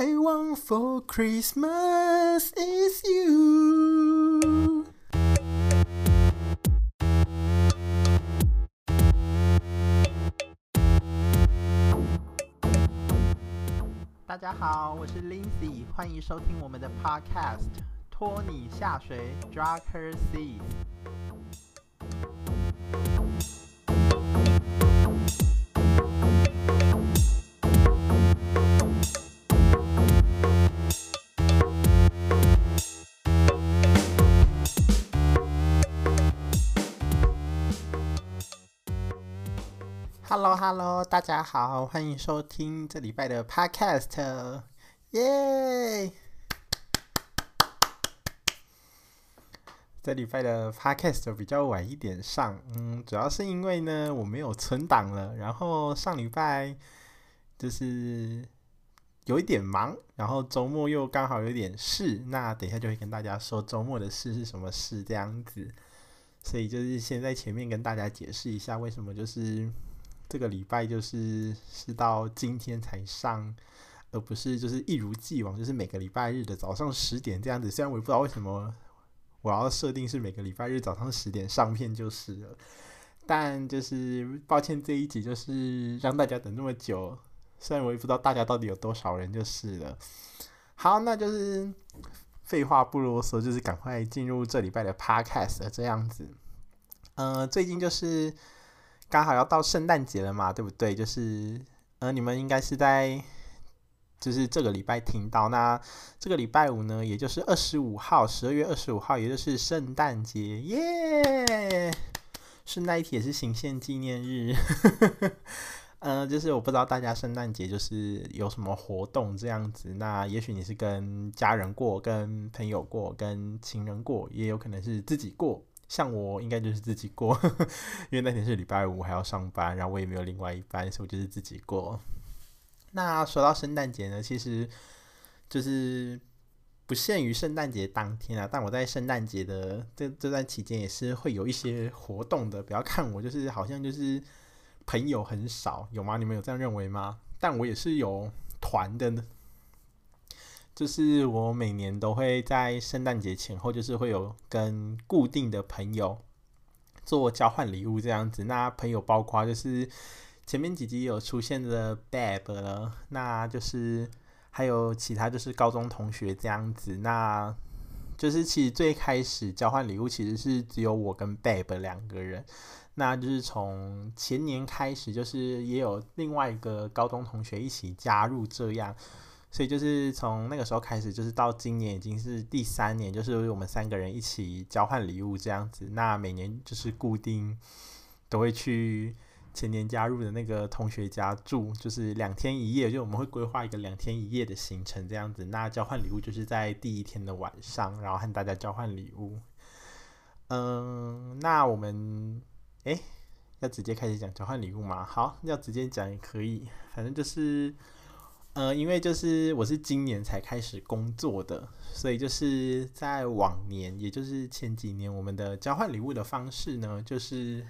I want for Christmas is you。大家好，我是 Lindsay，欢迎收听我们的 Podcast，拖你下水，Drag Her Seas。Hello，Hello，大家好，欢迎收听这礼拜的 Podcast，耶！这礼拜的 Podcast 比较晚一点上，嗯，主要是因为呢我没有存档了，然后上礼拜就是有一点忙，然后周末又刚好有点事，那等一下就会跟大家说周末的事是什么事这样子，所以就是先在前面跟大家解释一下为什么就是。这个礼拜就是是到今天才上，而不是就是一如既往，就是每个礼拜日的早上十点这样子。虽然我也不知道为什么我要设定是每个礼拜日早上十点上片就是了，但就是抱歉这一集就是让大家等那么久。虽然我也不知道大家到底有多少人就是了。好，那就是废话不啰嗦，就是赶快进入这礼拜的 podcast 这样子。呃，最近就是。刚好要到圣诞节了嘛，对不对？就是，呃，你们应该是在，就是这个礼拜听到。那这个礼拜五呢，也就是二十五号，十二月二十五号，也就是圣诞节，耶！顺带一提也是行宪纪念日。呃，就是我不知道大家圣诞节就是有什么活动这样子。那也许你是跟家人过，跟朋友过，跟情人过，也有可能是自己过。像我应该就是自己过，因为那天是礼拜五，还要上班，然后我也没有另外一班，所以我就是自己过。那说到圣诞节呢，其实就是不限于圣诞节当天啊，但我在圣诞节的这这段期间也是会有一些活动的。不要看我就是好像就是朋友很少，有吗？你们有这样认为吗？但我也是有团的呢。就是我每年都会在圣诞节前后，就是会有跟固定的朋友做交换礼物这样子。那朋友包括就是前面几集有出现的 Bab 了，那就是还有其他就是高中同学这样子。那就是其实最开始交换礼物其实是只有我跟 Bab 两个人。那就是从前年开始，就是也有另外一个高中同学一起加入这样。所以就是从那个时候开始，就是到今年已经是第三年，就是我们三个人一起交换礼物这样子。那每年就是固定都会去前年加入的那个同学家住，就是两天一夜，就我们会规划一个两天一夜的行程这样子。那交换礼物就是在第一天的晚上，然后和大家交换礼物。嗯，那我们诶要直接开始讲交换礼物吗？好，要直接讲也可以，反正就是。呃，因为就是我是今年才开始工作的，所以就是在往年，也就是前几年，我们的交换礼物的方式呢，就是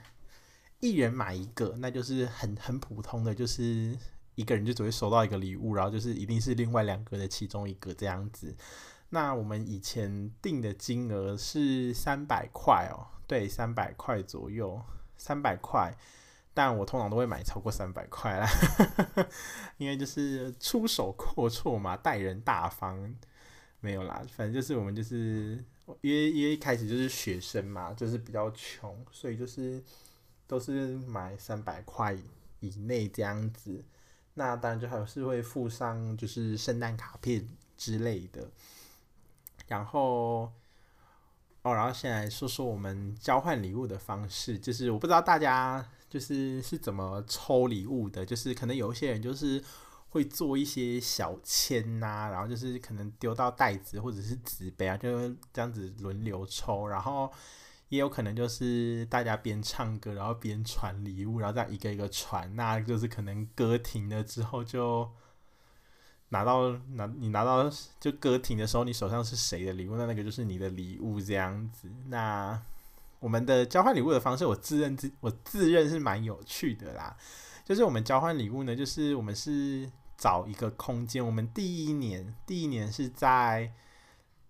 一人买一个，那就是很很普通的，就是一个人就只会收到一个礼物，然后就是一定是另外两个的其中一个这样子。那我们以前定的金额是三百块哦，对，三百块左右，三百块。但我通常都会买超过三百块啦，因为就是出手阔绰嘛，待人大方，没有啦，反正就是我们就是因为因为一开始就是学生嘛，就是比较穷，所以就是都是买三百块以内这样子。那当然就还是会附上就是圣诞卡片之类的。然后哦，然后先来说说我们交换礼物的方式，就是我不知道大家。就是是怎么抽礼物的？就是可能有一些人就是会做一些小签呐、啊，然后就是可能丢到袋子或者是纸杯啊，就这样子轮流抽。然后也有可能就是大家边唱歌，然后边传礼物，然后这样一个一个传。那就是可能歌停了之后就拿到拿你拿到就歌停的时候，你手上是谁的礼物，那那个就是你的礼物这样子。那我们的交换礼物的方式，我自认自我自认是蛮有趣的啦。就是我们交换礼物呢，就是我们是找一个空间。我们第一年，第一年是在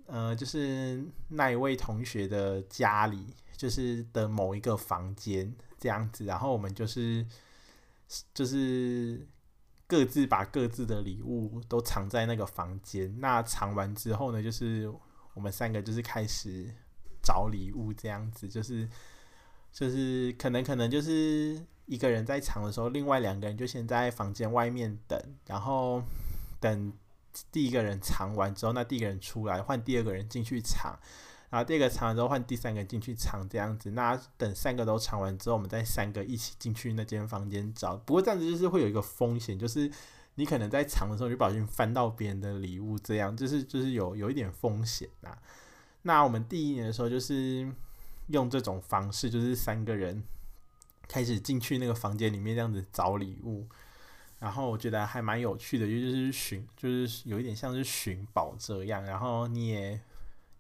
呃，就是那一位同学的家里，就是的某一个房间这样子。然后我们就是就是各自把各自的礼物都藏在那个房间。那藏完之后呢，就是我们三个就是开始找礼物这样子，就是就是可能可能就是。一个人在藏的时候，另外两个人就先在房间外面等，然后等第一个人藏完之后，那第一个人出来换第二个人进去藏，然后第二个藏完之后换第三个进去藏，这样子。那等三个都藏完之后，我们再三个一起进去那间房间找。不过这样子就是会有一个风险，就是你可能在藏的时候就不小心翻到别人的礼物，这样就是就是有有一点风险呐。那我们第一年的时候就是用这种方式，就是三个人。开始进去那个房间里面这样子找礼物，然后我觉得还蛮有趣的，就是寻，就是有一点像是寻宝这样。然后你也，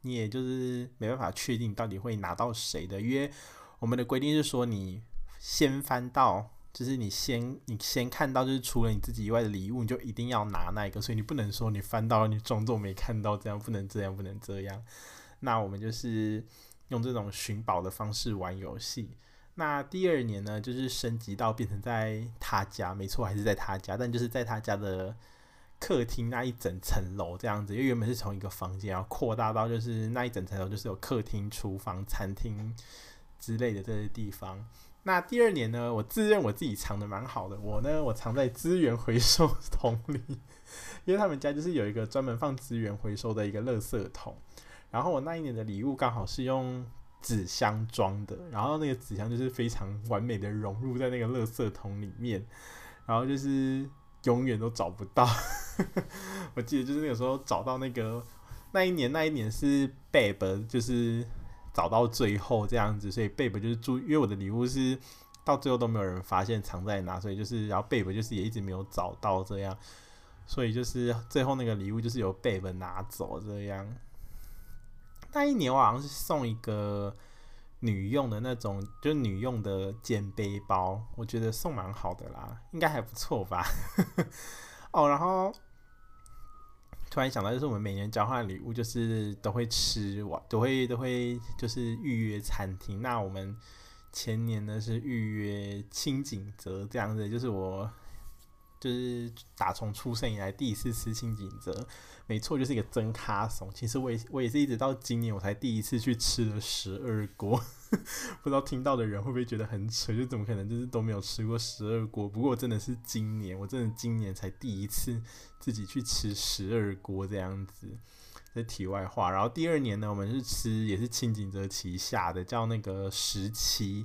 你也就是没办法确定到底会拿到谁的，因为我们的规定是说，你先翻到，就是你先你先看到，就是除了你自己以外的礼物，你就一定要拿那一个。所以你不能说你翻到了，你装作没看到，这样不能这样，不能这样。那我们就是用这种寻宝的方式玩游戏。那第二年呢，就是升级到变成在他家，没错，还是在他家，但就是在他家的客厅那一整层楼这样子，因为原本是从一个房间，然后扩大到就是那一整层楼，就是有客厅、厨房、餐厅之类的这些地方。那第二年呢，我自认我自己藏得蛮好的，我呢，我藏在资源回收桶里，因为他们家就是有一个专门放资源回收的一个垃圾桶，然后我那一年的礼物刚好是用。纸箱装的，然后那个纸箱就是非常完美的融入在那个垃圾桶里面，然后就是永远都找不到。我记得就是那个时候找到那个那一年，那一年是 Babe 就是找到最后这样子，所以 Babe 就是注，因为我的礼物是到最后都没有人发现藏在哪，所以就是然后 Babe 就是也一直没有找到这样，所以就是最后那个礼物就是由 Babe 拿走这样。那一年我好像是送一个女用的那种，就女用的肩背包，我觉得送蛮好的啦，应该还不错吧。哦，然后突然想到，就是我们每年交换礼物，就是都会吃完，都会都会就是预约餐厅。那我们前年呢是预约清景泽这样子，就是我。就是打从出生以来第一次吃清景泽，没错，就是一个真咖怂。其实我也我也是一直到今年我才第一次去吃了十二锅，不知道听到的人会不会觉得很扯？就怎么可能就是都没有吃过十二锅？不过真的是今年，我真的今年才第一次自己去吃十二锅这样子。这题外话，然后第二年呢，我们是吃也是清景泽旗下的叫那个十七。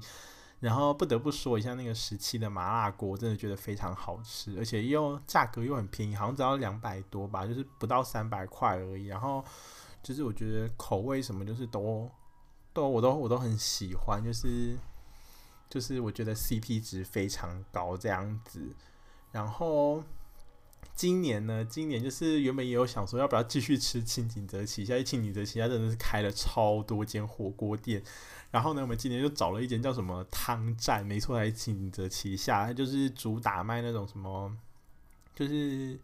然后不得不说一下那个时期的麻辣锅，真的觉得非常好吃，而且又价格又很便宜，好像只要两百多吧，就是不到三百块而已。然后就是我觉得口味什么就是都都我都我都很喜欢，就是就是我觉得 CP 值非常高这样子。然后今年呢，今年就是原本也有想说要不要继续吃清景泽旗下，因为清景泽旗下真的是开了超多间火锅店。然后呢，我们今年就找了一间叫什么汤站，没错，在锦泽旗下，它就是主打卖那种什么，就是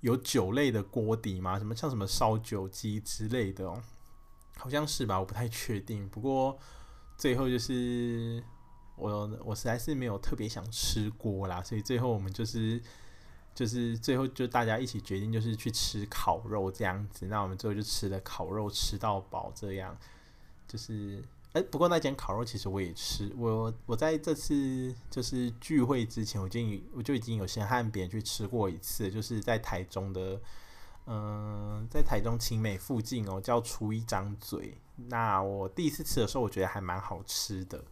有酒类的锅底嘛，什么像什么烧酒鸡之类的哦，好像是吧，我不太确定。不过最后就是我我实在是没有特别想吃锅啦，所以最后我们就是就是最后就大家一起决定就是去吃烤肉这样子。那我们最后就吃了烤肉，吃到饱这样，就是。哎，不过那间烤肉其实我也吃，我我在这次就是聚会之前，我就已我就已经有先和别人去吃过一次，就是在台中的，嗯、在台中青美附近哦，叫出一张嘴。那我第一次吃的时候，我觉得还蛮好吃的，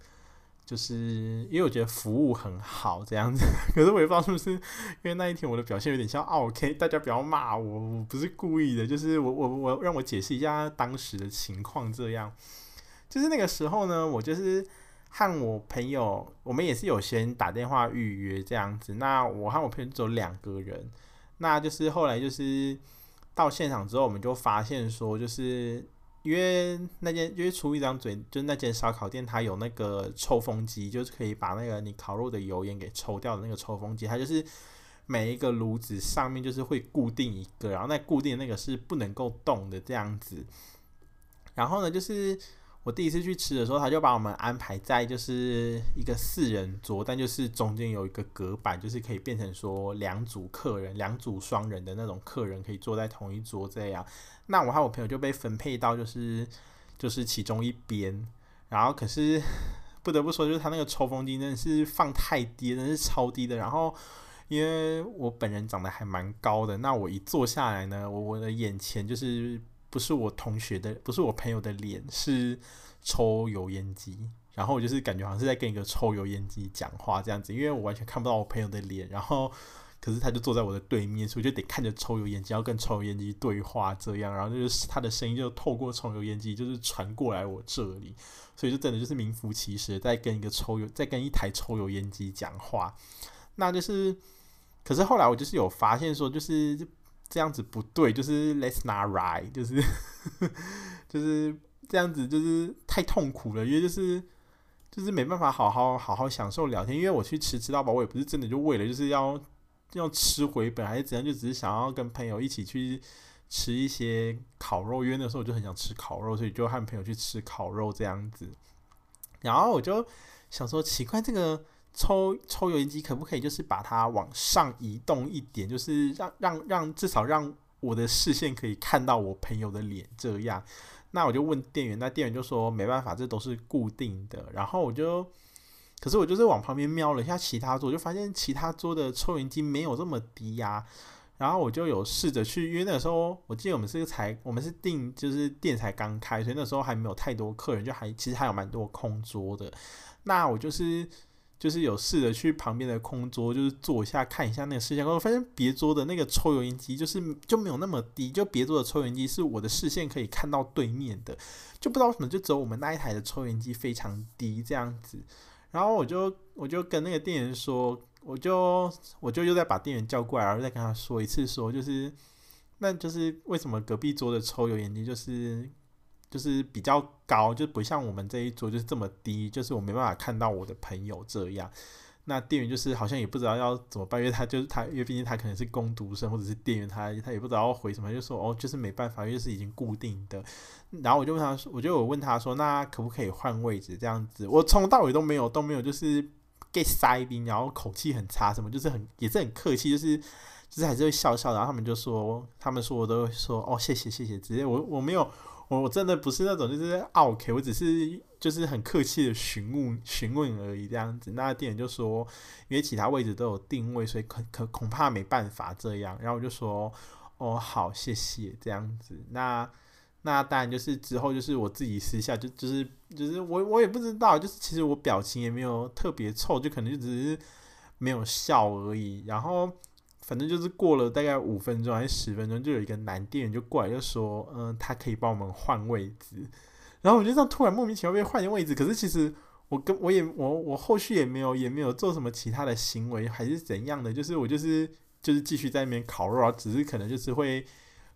就是因为我觉得服务很好这样子。可是我也不知道是不是因为那一天我的表现有点像 OK，大家不要骂我，我不是故意的，就是我我我让我解释一下当时的情况这样。就是那个时候呢，我就是和我朋友，我们也是有先打电话预约这样子。那我和我朋友只有两个人，那就是后来就是到现场之后，我们就发现说，就是因为那间因为出一张嘴，就是那间烧烤店，它有那个抽风机，就是可以把那个你烤肉的油烟给抽掉的那个抽风机，它就是每一个炉子上面就是会固定一个，然后那固定那个是不能够动的这样子。然后呢，就是我第一次去吃的时候，他就把我们安排在就是一个四人桌，但就是中间有一个隔板，就是可以变成说两组客人，两组双人的那种客人可以坐在同一桌这样。那我和我朋友就被分配到就是就是其中一边，然后可是不得不说，就是他那个抽风机真的是放太低，真的是超低的。然后因为我本人长得还蛮高的，那我一坐下来呢，我我的眼前就是。不是我同学的，不是我朋友的脸，是抽油烟机。然后我就是感觉好像是在跟一个抽油烟机讲话这样子，因为我完全看不到我朋友的脸。然后，可是他就坐在我的对面，所以就得看着抽油烟机，要跟抽油烟机对话这样。然后就是他的声音就透过抽油烟机就是传过来我这里，所以就真的就是名副其实在跟一个抽油，在跟一台抽油烟机讲话。那就是，可是后来我就是有发现说，就是。这样子不对，就是 let's not ride，就是就是这样子，就是太痛苦了，因为就是就是没办法好好好好享受聊天。因为我去吃吃到饱，我也不是真的就为了就是要要吃回本还是怎样，就只是想要跟朋友一起去吃一些烤肉。因为那时候我就很想吃烤肉，所以就和朋友去吃烤肉这样子。然后我就想说，奇怪这个。抽抽油烟机可不可以就是把它往上移动一点，就是让让让至少让我的视线可以看到我朋友的脸这样。那我就问店员，那店员就说没办法，这都是固定的。然后我就，可是我就是往旁边瞄了一下其他桌，就发现其他桌的抽油烟机没有这么低呀、然后我就有试着去，因为那时候我记得我们是才，我们是订就是店才刚开，所以那时候还没有太多客人，就还其实还有蛮多空桌的。那我就是。就是有试着去旁边的空桌，就是坐一下看一下那个视线，我发现别桌的那个抽油烟机就是就没有那么低，就别桌的抽油烟机是我的视线可以看到对面的，就不知道为什么就只有我们那一台的抽油烟机非常低这样子。然后我就我就跟那个店员说，我就我就又再把店员叫过来，然后再跟他说一次，说就是那就是为什么隔壁桌的抽油烟机就是。就是比较高，就不像我们这一桌就是这么低，就是我没办法看到我的朋友这样。那店员就是好像也不知道要怎么办，因为他就是他，因为毕竟他可能是工读生或者是店员，他他也不知道要回什么，就说哦，就是没办法，因为是已经固定的。然后我就问他说，我就有问他说，那可不可以换位置这样子？我从头到尾都没有都没有，就是 get 塞宾，然后口气很差，什么就是很也是很客气，就是就是还是会笑笑。然后他们就说，他们说我都说哦，谢谢谢谢，直接我我没有。我我真的不是那种就是 OK，我只是就是很客气的询问询问而已这样子。那店员就说，因为其他位置都有定位，所以可可恐怕没办法这样。然后我就说，哦好，谢谢这样子。那那当然就是之后就是我自己私下就就是就是我我也不知道，就是其实我表情也没有特别臭，就可能就只是没有笑而已。然后。反正就是过了大概五分钟还是十分钟，就有一个男店员就过来就说：“嗯、他可以帮我们换位置。”然后我就这样突然莫名其妙被换位置，可是其实我跟我也我我后续也没有也没有做什么其他的行为还是怎样的，就是我就是就是继续在那边烤肉啊，只是可能就是会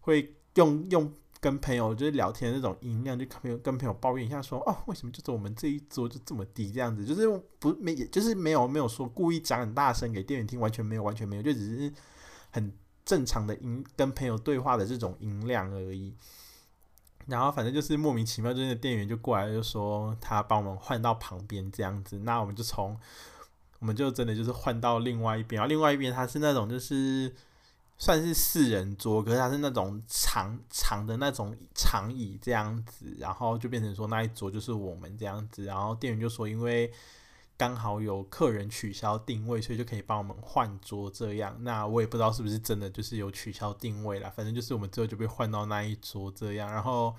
会用用。跟朋友就是聊天的那种音量，就跟朋友跟朋友抱怨一下说，哦，为什么就是我们这一桌就这么低这样子？就是不没，就是没有没有说故意讲很大声给店员听，完全没有，完全没有，就只是很正常的音跟朋友对话的这种音量而已。然后反正就是莫名其妙，就是店员就过来就说他帮我们换到旁边这样子，那我们就从我们就真的就是换到另外一边，然后另外一边他是那种就是。算是四人桌，可是它是那种长长的那种长椅这样子，然后就变成说那一桌就是我们这样子，然后店员就说因为刚好有客人取消定位，所以就可以帮我们换桌这样。那我也不知道是不是真的就是有取消定位啦，反正就是我们最后就被换到那一桌这样。然后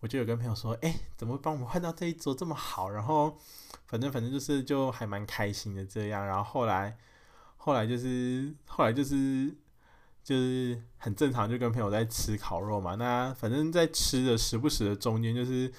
我就有跟朋友说，哎、怎么会帮我们换到这一桌这么好？然后反正反正就是就还蛮开心的这样。然后后来后来就是后来就是。就是很正常，就跟朋友在吃烤肉嘛。那反正，在吃的时不时的中间，就是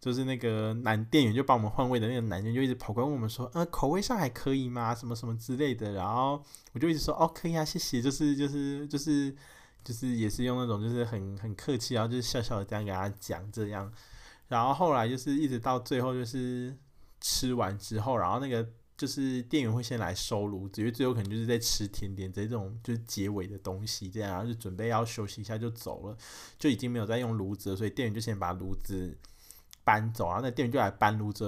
就是那个男店员就帮我们换位的那个男店员就一直跑过来问我们说：“呃，口味上还可以吗？什么什么之类的。”然后我就一直说：“哦，可以啊，谢谢。”就是就是就是就是也是用那种就是很很客气，然后就是笑笑的这样给他讲这样。然后后来就是一直到最后就是吃完之后，然后那个。就是店员会先来收炉子，因为最后可能就是在吃甜点这种就是结尾的东西，这样然后就准备要休息一下就走了，就已经没有在用炉子，所以店员就先把炉子搬走，然后那店员就来搬炉子，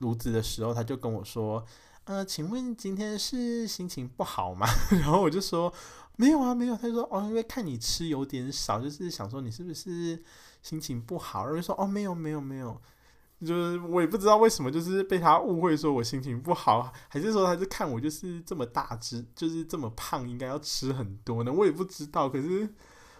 炉子的时候他就跟我说，呃，请问今天是心情不好吗？然后我就说没有啊，没有。他就说哦，因为看你吃有点少，就是想说你是不是心情不好？然后就说哦，没有，没有，没有。就是我也不知道为什么，就是被他误会说我心情不好，还是说他是看我就是这么大只，就是这么胖，应该要吃很多呢？我也不知道。可是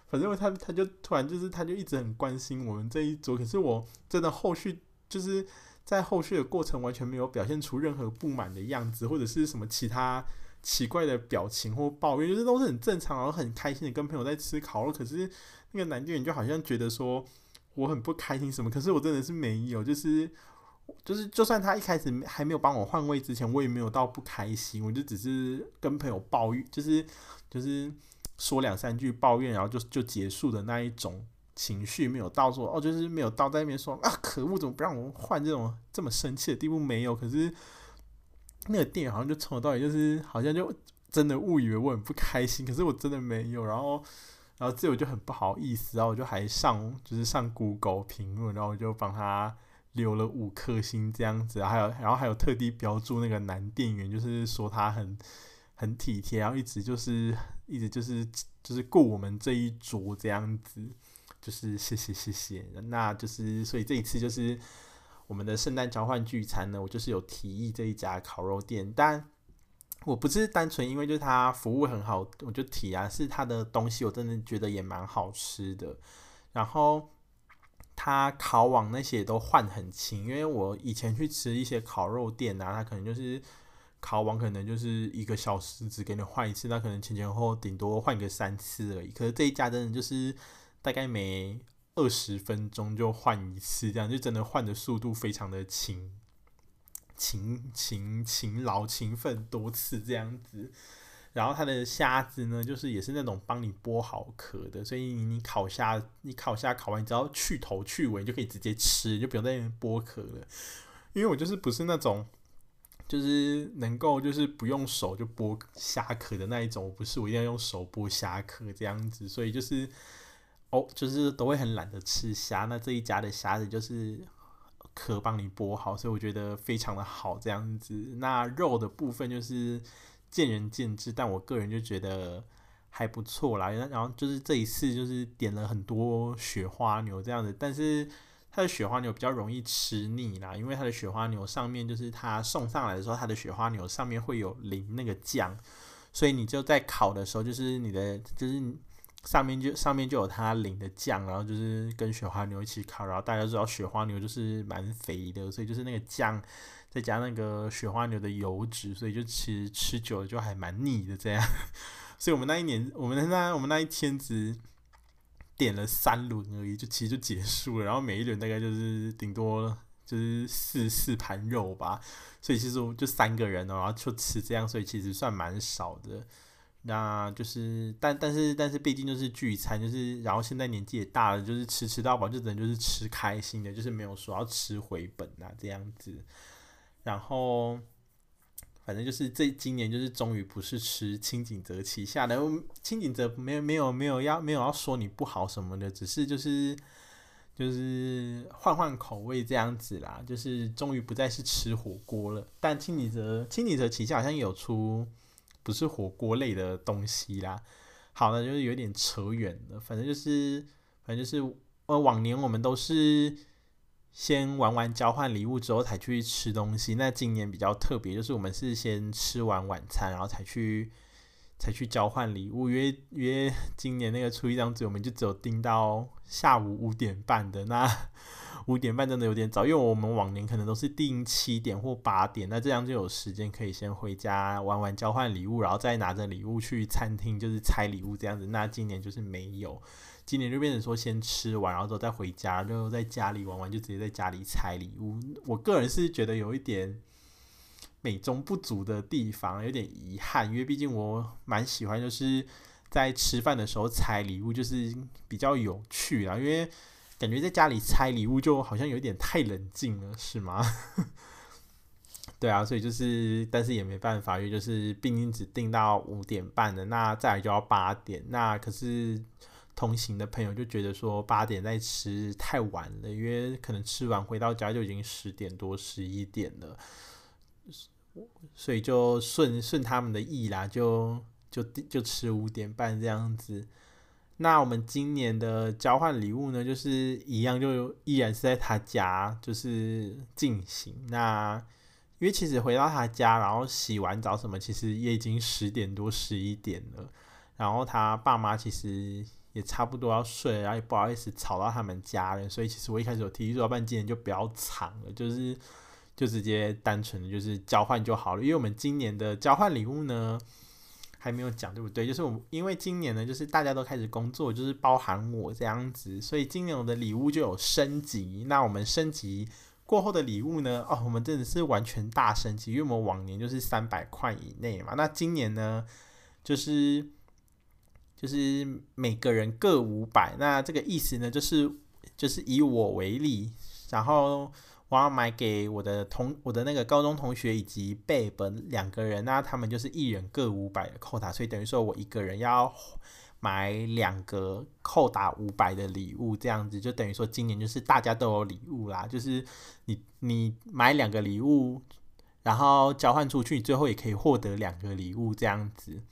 反正他他就突然就是他就一直很关心我们这一桌，可是我真的后续就是在后续的过程完全没有表现出任何不满的样子，或者是什么其他奇怪的表情或抱怨，就是都是很正常，然后很开心的跟朋友在吃烤肉。可是那个男店员就好像觉得说。我很不开心什么，可是我真的是没有，就是就是，就算他一开始还没有帮我换位之前，我也没有到不开心，我就只是跟朋友抱怨，就是就是说两三句抱怨，然后就就结束的那一种情绪，没有到说哦，就是没有到在那边说啊，可恶，怎么不让我换这种这么生气的地步没有，可是那个店员好像就从头到尾就是好像就真的误以为我很不开心，可是我真的没有，然后。然后这我就很不好意思，然后我就还上就是上 Google 评论，然后我就帮他留了五颗星这样子，还有然后还有特地标注那个男店员，就是说他很很体贴，然后一直就是一直就是就是顾我们这一桌这样子，就是谢谢谢谢，那就是所以这一次就是我们的圣诞交换聚餐呢，我就是有提议这一家烤肉店，但。我不是单纯因为就是他服务很好，我就提啊，是他的东西我真的觉得也蛮好吃的。然后他烤网那些都换很勤，因为我以前去吃一些烤肉店啊，他可能就是烤网可能就是一个小时只给你换一次，那可能前前后后顶多换个三次而已。可是这一家真的就是大概每二十分钟就换一次，这样就真的换的速度非常的勤。勤勤勤劳勤奋多次这样子，然后它的虾子呢，就是也是那种帮你剥好壳的，所以你烤虾，你烤虾烤完，你只要去头去尾就可以直接吃，就不用在那边剥壳了。因为我就是不是那种，就是能够就是不用手就剥虾壳的那一种，我不是，我一定要用手剥虾壳这样子，所以就是哦，就是都会很懒得吃虾。那这一家的虾子就是。壳帮你剥好，所以我觉得非常的好这样子。那肉的部分就是见仁见智，但我个人就觉得还不错啦。然后就是这一次就是点了很多雪花牛这样子，但是它的雪花牛比较容易吃腻啦，因为它的雪花牛上面就是它送上来的时候，它的雪花牛上面会有淋那个酱，所以你就在烤的时候，就是你的就是。上面就上面就有他淋的酱，然后就是跟雪花牛一起烤，然后大家知道雪花牛就是蛮肥的，所以就是那个酱再加那个雪花牛的油脂，所以就其实吃久了就还蛮腻的这样。所以我们那一年，我们那我们那一天只点了三轮而已，就其实就结束了。然后每一轮大概就是顶多就是四四盘肉吧，所以其实我就三个人哦，然后就吃这样，所以其实算蛮少的。那就是，但但是但是，毕竟就是聚餐，就是然后现在年纪也大了，就是吃吃到饱，就只能就是吃开心的，就是没有说要吃回本啊这样子。然后反正就是这今年就是终于不是吃清景泽旗下的，清景泽没有没有没有要没有要说你不好什么的，只是就是就是换换口味这样子啦，就是终于不再是吃火锅了。但清景泽清景泽旗下好像有出。不是火锅类的东西啦，好了，就是有点扯远了。反正就是，反正就是，呃，往年我们都是先玩完交换礼物之后才去吃东西。那今年比较特别，就是我们是先吃完晚餐，然后才去才去交换礼物。因为因为今年那个初一这样子，我们就只有订到下午五点半的那。五点半真的有点早，因为我们往年可能都是定七点或八点，那这样就有时间可以先回家玩玩交换礼物，然后再拿着礼物去餐厅就是拆礼物这样子。那今年就是没有，今年就变成说先吃完，然后之后再回家，然后在家里玩玩就直接在家里拆礼物。我个人是觉得有一点美中不足的地方，有点遗憾，因为毕竟我蛮喜欢就是在吃饭的时候拆礼物，就是比较有趣啊，因为。感觉在家里拆礼物就好像有点太冷静了，是吗？对啊，所以就是，但是也没办法，因为就是毕竟只订到五点半的，那再来就要八点，那可是同行的朋友就觉得说八点再吃太晚了，因为可能吃完回到家就已经十点多十一点了，所以就顺顺他们的意啦，就就就吃五点半这样子。那我们今年的交换礼物呢，就是一样，就依然是在他家就是进行那。因为其实回到他家，然后洗完澡什么，其实也已经十点多十一点了。然后他爸妈其实也差不多要睡，然后也不好意思吵到他们家人，所以其实我一开始有提议说，要不然今年就不要藏了，就是就直接单纯的就是交换就好了。因为我们今年的交换礼物呢还没有讲，对不对？就是我因为今年呢，就是大家都开始工作，就是包含我这样子，所以今年我的礼物就有升级。那我们升级。过后的礼物呢？哦，我们真的是完全大升级，因为我们往年就是三百块以内嘛。那今年呢，就是就是每个人各五百。那这个意思呢，就是就是以我为例，然后我要买给我的同我的那个高中同学以及贝本两个人，那他们就是一人各五百的扣打，所以等于说我一个人要。买两个扣打五百的礼物，这样子就等于说今年就是大家都有礼物啦。就是你你买两个礼物，然后交换出去，你最后也可以获得两个礼物这样子。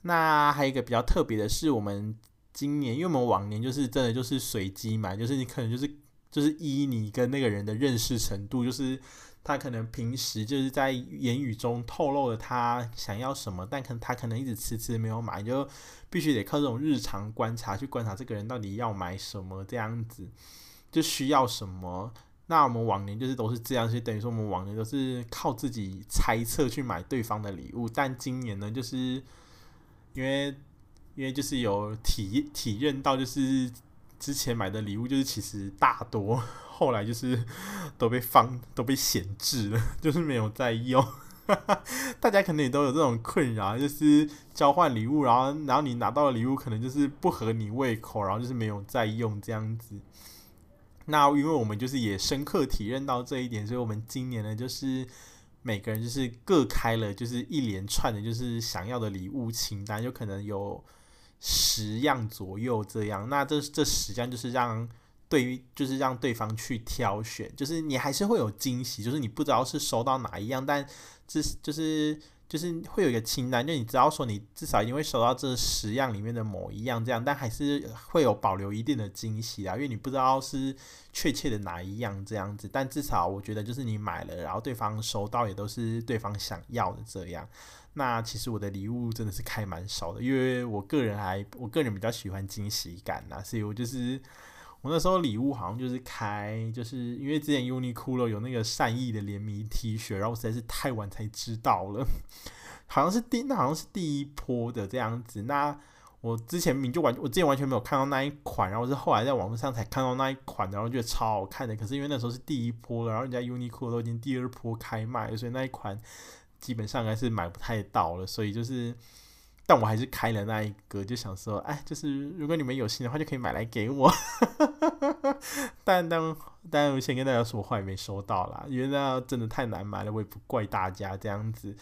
那还有一个比较特别的是，我们今年因为我们往年就是真的就是随机买，就是你可能就是就是依你跟那个人的认识程度，就是。他可能平时就是在言语中透露了他想要什么，但可他可能一直迟迟没有买，就必须得靠这种日常观察去观察这个人到底要买什么，这样子就需要什么。那我们往年就是都是这样，就等于说我们往年都是靠自己猜测去买对方的礼物，但今年呢，就是因为因为就是有体体验到，就是之前买的礼物就是其实大多。后来就是 都被放都被闲置了，就是没有再用。大家可能也都有这种困扰，就是交换礼物，然后然后你拿到的礼物可能就是不合你胃口，然后就是没有再用这样子。那因为我们就是也深刻体验到这一点，所以我们今年呢，就是每个人就是各开了就是一连串的，就是想要的礼物清单，就可能有十样左右这样。那这这十样就是让。对于就是让对方去挑选，就是你还是会有惊喜，就是你不知道是收到哪一样，但这就是就是会有一个清单，就你知道说你至少一定会收到这十样里面的某一样这样，但还是会有保留一定的惊喜啊，因为你不知道是确切的哪一样这样子，但至少我觉得就是你买了，然后对方收到也都是对方想要的这样。那其实我的礼物真的是开蛮少的，因为我个人还我个人比较喜欢惊喜感呐，所以我就是。我那时候礼物好像就是开，就是因为之前 Uniqlo 有那个善意的联名 T 恤，然后我实在是太晚才知道了，好像是第那好像是第一波的这样子。那我之前明就完，我之前完全没有看到那一款，然后是后来在网络上才看到那一款，然后觉得超好看的。可是因为那时候是第一波了，然后人家 Uniqlo 都已经第二波开卖，所以那一款基本上还是买不太到了，所以就是。但我还是开了那一个，就想说，哎，就是如果你们有心的话，就可以买来给我。但但但我先跟大家说，我话也没收到啦，因为那真的太难买了，我也不怪大家这样子。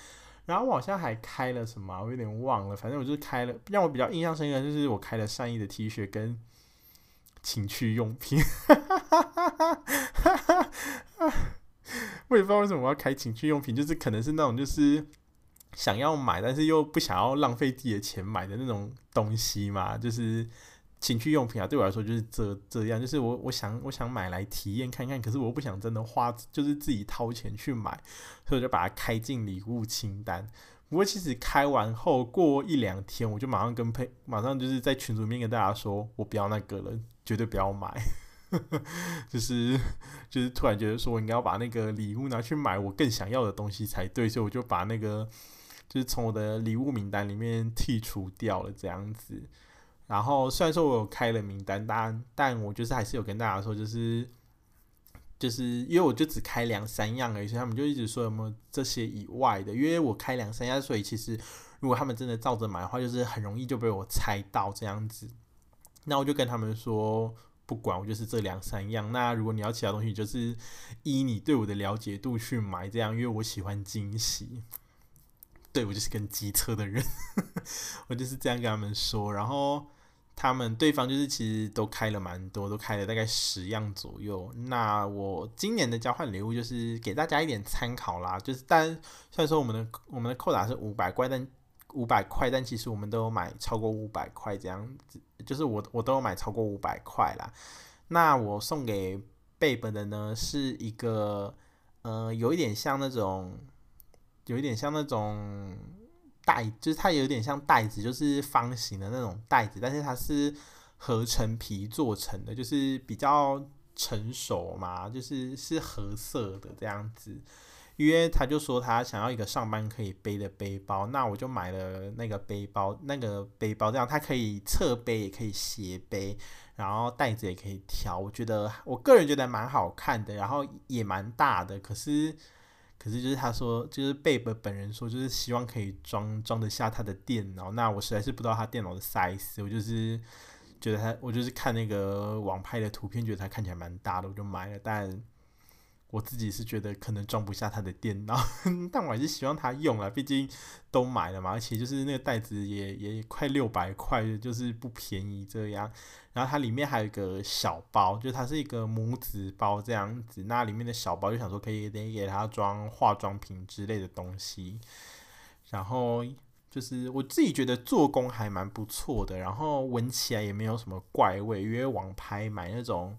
然后我好像还开了什么，我有点忘了，反正我就是开了，让我比较印象深刻就是我开了善意的 T 恤跟情趣用品。我也不知道为什么我要开情趣用品，就是可能是那种就是。想要买，但是又不想要浪费自己的钱买的那种东西嘛，就是情趣用品啊。对我来说就是这这样，就是我我想我想买来体验看看，可是我不想真的花，就是自己掏钱去买，所以我就把它开进礼物清单。不过其实开完后过一两天，我就马上跟配，马上就是在群组里面跟大家说，我不要那个了，绝对不要买。就是就是突然觉得说，我应该要把那个礼物拿去买我更想要的东西才对，所以我就把那个。就是从我的礼物名单里面剔除掉了这样子，然后虽然说我有开了名单，但但我就是还是有跟大家说，就是就是因为我就只开两三样而已，所以他们就一直说有没有这些以外的，因为我开两三样，所以其实如果他们真的照着买的话，就是很容易就被我猜到这样子。那我就跟他们说不管，我就是这两三样。那如果你要其他东西，就是依你对我的了解度去买，这样，因为我喜欢惊喜。对，我就是跟机车的人，我就是这样跟他们说。然后他们对方就是其实都开了蛮多，都开了大概十样左右。那我今年的交换礼物就是给大家一点参考啦，就是但虽然说我们的我们的扣打是五百块，但五百块，但其实我们都有买超过五百块这样子，就是我我都有买超过五百块啦。那我送给贝本的呢，是一个呃，有一点像那种，有一点像那种袋，就是它有点像袋子，就是方形的那种袋子，但是它是合成皮做成的，就是比较成熟嘛，就是是褐色的这样子。因为他就说他想要一个上班可以背的背包，那我就买了那个背包，那个背包这样它可以侧背也可以斜背，然后袋子也可以调，我觉得我个人觉得蛮好看的，然后也蛮大的，可是可是就是他说就是贝贝本人说就是希望可以装装得下他的电脑，那我实在是不知道他电脑的 size，我就是觉得他我就是看那个网拍的图片，觉得他看起来蛮大的，我就买了，但。我自己是觉得可能装不下他的电脑，但我还是希望他用了，毕竟都买了嘛，而且就是那个袋子也也快六百块，就是不便宜这样。然后它里面还有一个小包，就它是一个母子包这样子，那里面的小包就想说可以得给他装化妆品之类的东西。然后就是我自己觉得做工还蛮不错的，然后闻起来也没有什么怪味，因为网拍买那种。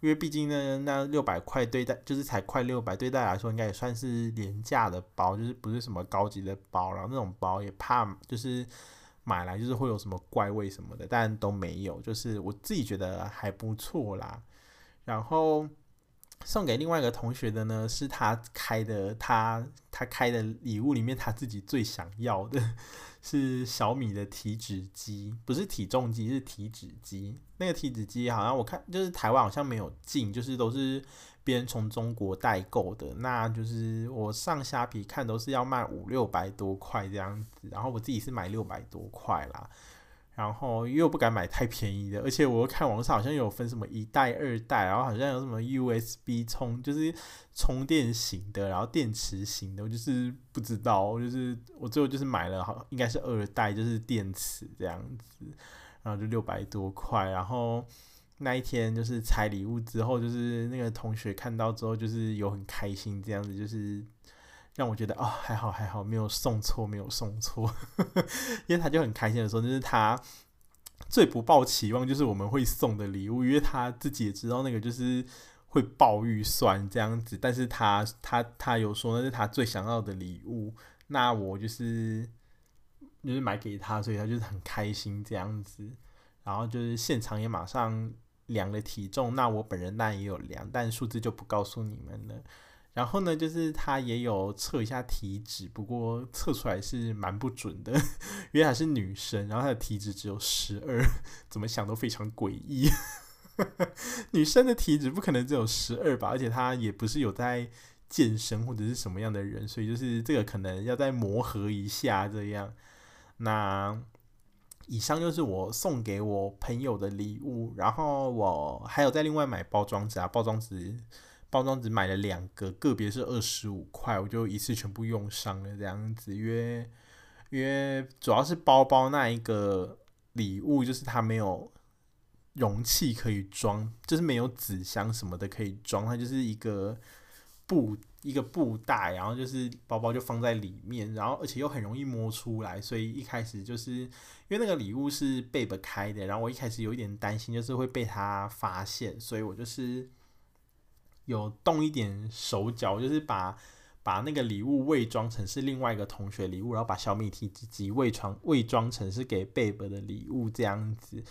因为毕竟呢，那六百块对待就是才快六百，对待来说应该也算是廉价的包，就是不是什么高级的包，然后那种包也怕就是买来就是会有什么怪味什么的，但都没有，就是我自己觉得还不错啦。然后送给另外一个同学的呢，是他开的，他他开的礼物里面他自己最想要的。是小米的体脂机，不是体重机，是体脂机。那个体脂机好像我看就是台湾好像没有进，就是都是别人从中国代购的。那就是我上虾皮看都是要卖五六百多块这样子，然后我自己是买六百多块啦。然后又不敢买太便宜的，而且我又看网上好像有分什么一代、二代，然后好像有什么 USB 充，就是充电型的，然后电池型的，我就是不知道，就是我最后就是买了，好应该是二代，就是电池这样子，然后就六百多块。然后那一天就是拆礼物之后，就是那个同学看到之后，就是有很开心这样子，就是。让我觉得哦，还好还好，没有送错，没有送错，因为他就很开心的说，就是他最不抱期望就是我们会送的礼物，因为他自己也知道那个就是会爆预算这样子，但是他他他有说那是他最想要的礼物，那我就是就是买给他，所以他就是很开心这样子，然后就是现场也马上量了体重，那我本人那也有量，但数字就不告诉你们了。然后呢，就是他也有测一下体脂，不过测出来是蛮不准的，因为她是女生，然后她的体脂只有十二，怎么想都非常诡异。女生的体脂不可能只有十二吧？而且她也不是有在健身或者是什么样的人，所以就是这个可能要再磨合一下这样。那以上就是我送给我朋友的礼物，然后我还有在另外买包装纸啊，包装纸。包装纸买了两个，个别是二十五块，我就一次全部用上了这样子。因为因为主要是包包那一个礼物，就是它没有容器可以装，就是没有纸箱什么的可以装，它就是一个布一个布袋，然后就是包包就放在里面，然后而且又很容易摸出来，所以一开始就是因为那个礼物是背不开的，然后我一开始有一点担心，就是会被他发现，所以我就是。有动一点手脚，就是把把那个礼物伪装成是另外一个同学礼物，然后把小米体脂机伪装伪装成是给贝贝的礼物这样子，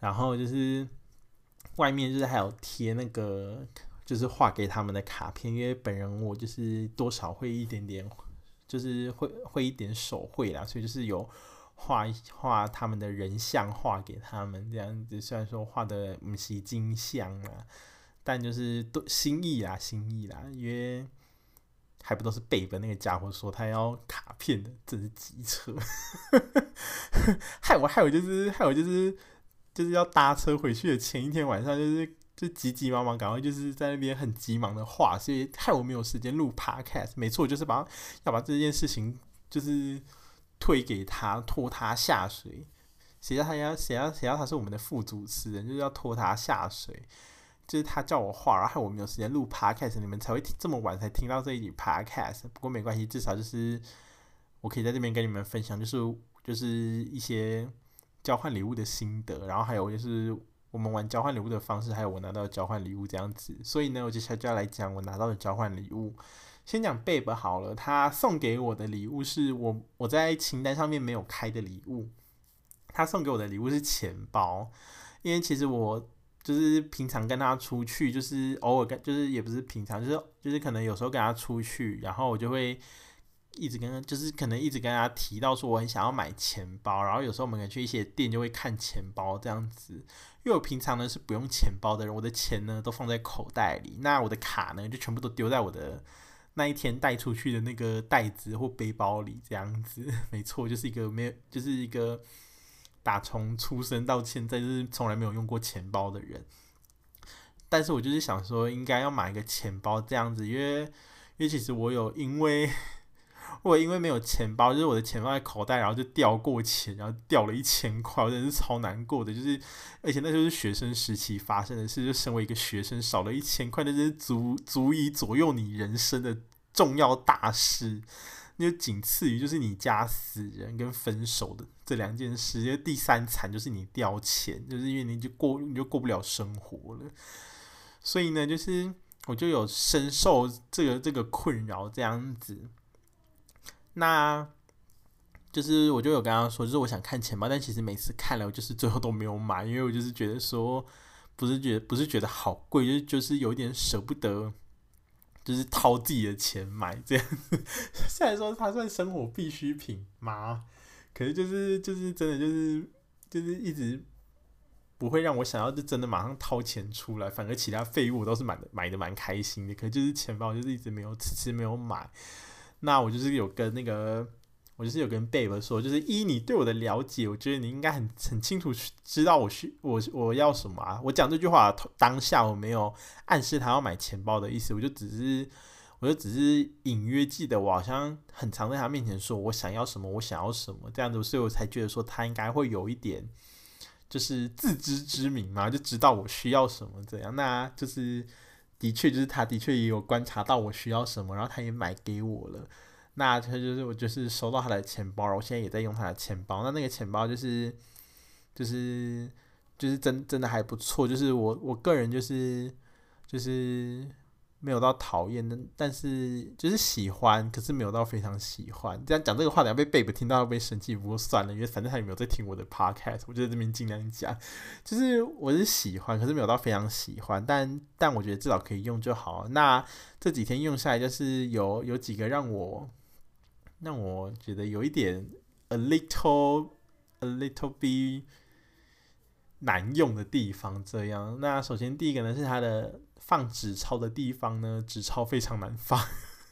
然后就是外面就是还有贴那个就是画给他们的卡片，因为本人我就是多少会一点点，就是会会一点手绘啦，所以就是有画画他们的人像画给他们这样子，虽然说画的不是金像啊。但就是都心意啦，心意啦，因为还不都是贝本那个家伙说他要卡片的，真是机车，害我害我就是害我就是就是要搭车回去的前一天晚上，就是就急急忙忙赶快就是在那边很急忙的画，所以害我没有时间录 podcast。没错，就是把要把这件事情就是推给他，拖他下水。谁要他要谁要谁要他是我们的副主持人，就是要拖他下水。就是他叫我画，然后我没有时间录 podcast，你们才会这么晚才听到这一集 podcast。不过没关系，至少就是我可以在这边跟你们分享，就是就是一些交换礼物的心得，然后还有就是我们玩交换礼物的方式，还有我拿到的交换礼物这样子。所以呢，我接下来就要来讲我拿到的交换礼物。先讲 Babe 好了，他送给我的礼物是我我在清单上面没有开的礼物。他送给我的礼物是钱包，因为其实我。就是平常跟他出去，就是偶尔跟，就是也不是平常，就是就是可能有时候跟他出去，然后我就会一直跟他，就是可能一直跟他提到说我很想要买钱包，然后有时候我们可能去一些店就会看钱包这样子，因为我平常呢是不用钱包的人，我的钱呢都放在口袋里，那我的卡呢就全部都丢在我的那一天带出去的那个袋子或背包里这样子，没错，就是一个没有，就是一个。打从出生到现在，就是从来没有用过钱包的人。但是我就是想说，应该要买一个钱包这样子，因为因为其实我有因为我因为没有钱包，就是我的钱放在口袋，然后就掉过钱，然后掉了一千块，我真的是超难过的。就是而且那就是学生时期发生的事，就身为一个学生少了一千块，那就是足足以左右你人生的重要大事。那就仅次于就是你家死人跟分手的这两件事，因为第三惨就是你掉钱，就是因为你就过你就过不了生活了。所以呢，就是我就有深受这个这个困扰这样子。那就是我就有跟他说，就是我想看钱包，但其实每次看了，我就是最后都没有买，因为我就是觉得说，不是觉得不是觉得好贵，就是就是有点舍不得。就是掏自己的钱买这样，虽然说它算生活必需品嘛？可是就是就是真的就是就是一直不会让我想要就真的马上掏钱出来，反而其他废物我都是买的买的蛮开心的。可是就是钱包就是一直没有迟迟没有买，那我就是有跟那个。我就是有跟 Babe 说，就是依你对我的了解，我觉得你应该很很清楚知道我需我我要什么啊。我讲这句话当下我没有暗示他要买钱包的意思，我就只是我就只是隐约记得我好像很常在他面前说我想要什么，我想要什么这样子，所以我才觉得说他应该会有一点就是自知之明嘛，就知道我需要什么这样。那就是的确就是他的确也有观察到我需要什么，然后他也买给我了。那他就是我，就是收到他的钱包，我现在也在用他的钱包。那那个钱包就是，就是，就是真真的还不错。就是我我个人就是就是没有到讨厌的，但是就是喜欢，可是没有到非常喜欢。这样讲这个话，等下被 Babe 听到会被生气。不过算了，因为反正他也没有在听我的 Podcast，我就在这边尽量讲。就是我是喜欢，可是没有到非常喜欢。但但我觉得至少可以用就好。那这几天用下来，就是有有几个让我。让我觉得有一点 a little a little bit 难用的地方。这样，那首先第一个呢是它的放纸钞的地方呢，纸钞非常难放。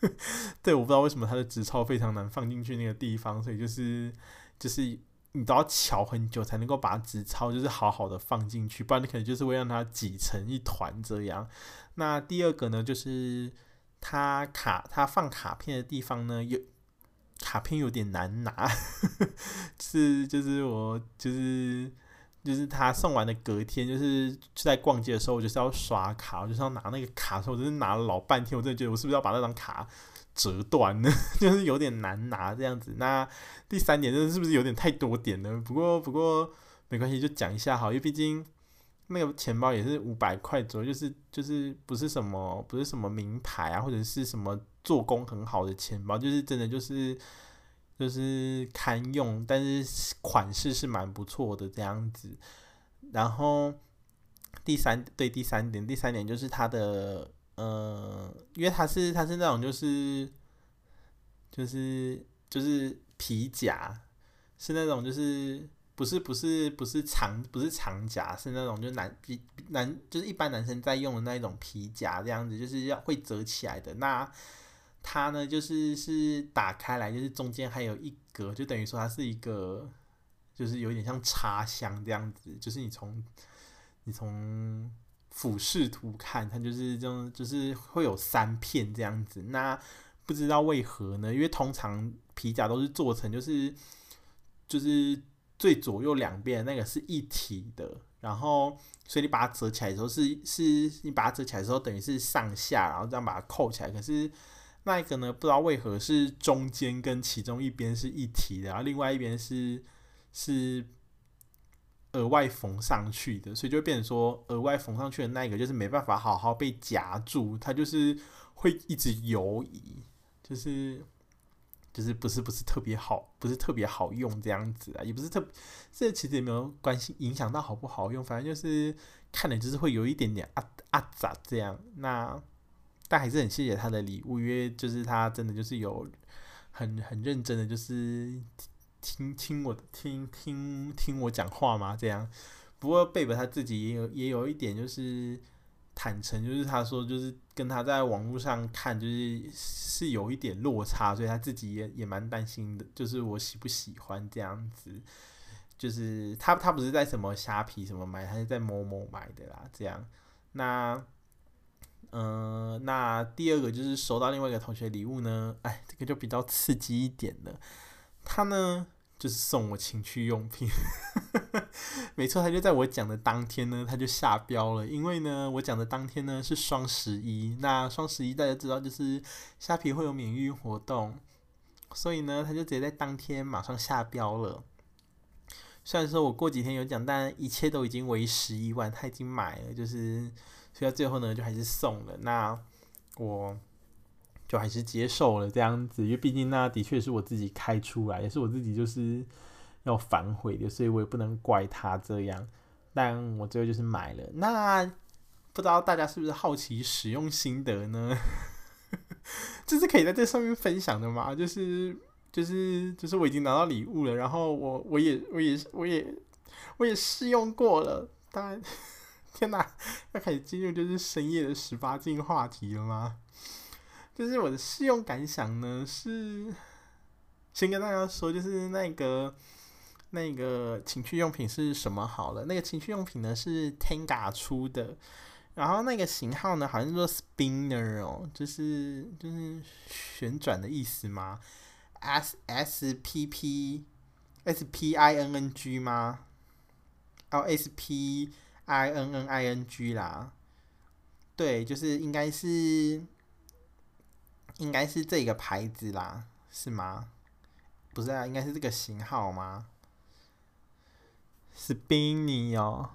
对，我不知道为什么它的纸钞非常难放进去那个地方，所以就是就是你都要乔很久才能够把纸钞就是好好的放进去，不然你可能就是会让它挤成一团这样。那第二个呢，就是它卡它放卡片的地方呢有。卡片有点难拿，是就是我就是就是他送完的隔天，就是在逛街的时候，我就是要刷卡，我就是要拿那个卡的时候，我真是拿了老半天，我真的觉得我是不是要把那张卡折断呢？就是有点难拿这样子。那第三点，真的是不是有点太多点了？不过不过没关系，就讲一下好，因为毕竟那个钱包也是五百块左右，就是就是不是什么不是什么名牌啊，或者是什么。做工很好的钱包，就是真的就是就是堪用，但是款式是蛮不错的这样子。然后第三对第三点，第三点就是它的呃，因为它是它是那种就是就是就是皮夹，是那种就是不是不是不是长不是长夹，是那种就男比男就是一般男生在用的那一种皮夹这样子，就是要会折起来的那。它呢，就是是打开来，就是中间还有一格，就等于说它是一个就是有点像插香这样子，就是你从你从俯视图看，它就是这种，就是会有三片这样子。那不知道为何呢？因为通常皮夹都是做成就是就是最左右两边那个是一体的，然后所以你把它折起来的时候是是，你把它折起来的时候等于是上下，然后这样把它扣起来。可是那一个呢，不知道为何是中间跟其中一边是一体的，然后另外一边是是额外缝上去的，所以就变成说额外缝上去的那一个就是没办法好好被夹住，它就是会一直游移，就是就是不是不是特别好，不是特别好用这样子啊，也不是特，这其实也没有关系影响到好不好用，反正就是看了就是会有一点点啊啊咋这样那。但还是很谢谢他的礼物，因为就是他真的就是有很很认真的，就是听听我听听听我讲话嘛，这样。不过贝贝他自己也有也有一点就是坦诚，就是他说就是跟他在网络上看就是是有一点落差，所以他自己也也蛮担心的，就是我喜不喜欢这样子。就是他他不是在什么虾皮什么买，他是在某某买的啦，这样。那。嗯、那第二个就是收到另外一个同学礼物呢，哎，这个就比较刺激一点的。他呢就是送我情趣用品，没错，他就在我讲的当天呢，他就下标了。因为呢，我讲的当天呢是双十一，那双十一大家知道就是虾皮会有免运活动，所以呢，他就直接在当天马上下标了。虽然说我过几天有讲，但一切都已经为时已晚，他已经买了，就是。所以最后呢，就还是送了。那我就还是接受了这样子，因为毕竟那的确是我自己开出来，也是我自己就是要反悔的，所以我也不能怪他这样。但我最后就是买了。那不知道大家是不是好奇使用心得呢？这是可以在这上面分享的吗？就是就是就是我已经拿到礼物了，然后我我也我也我也我也试用过了，当然。天哪，要开始进入就是深夜的十八禁话题了吗？就是我的试用感想呢，是先跟大家说，就是那个那个情趣用品是什么好了。那个情趣用品呢是 Tenga 出的，然后那个型号呢好像是说 Spinner 哦，就是就是旋转的意思吗？S S P P S P I N N G 吗？然后 S P I N N I N G 啦，对，就是应该是应该是这个牌子啦，是吗？不是啊，应该是这个型号吗？Spinny 哦，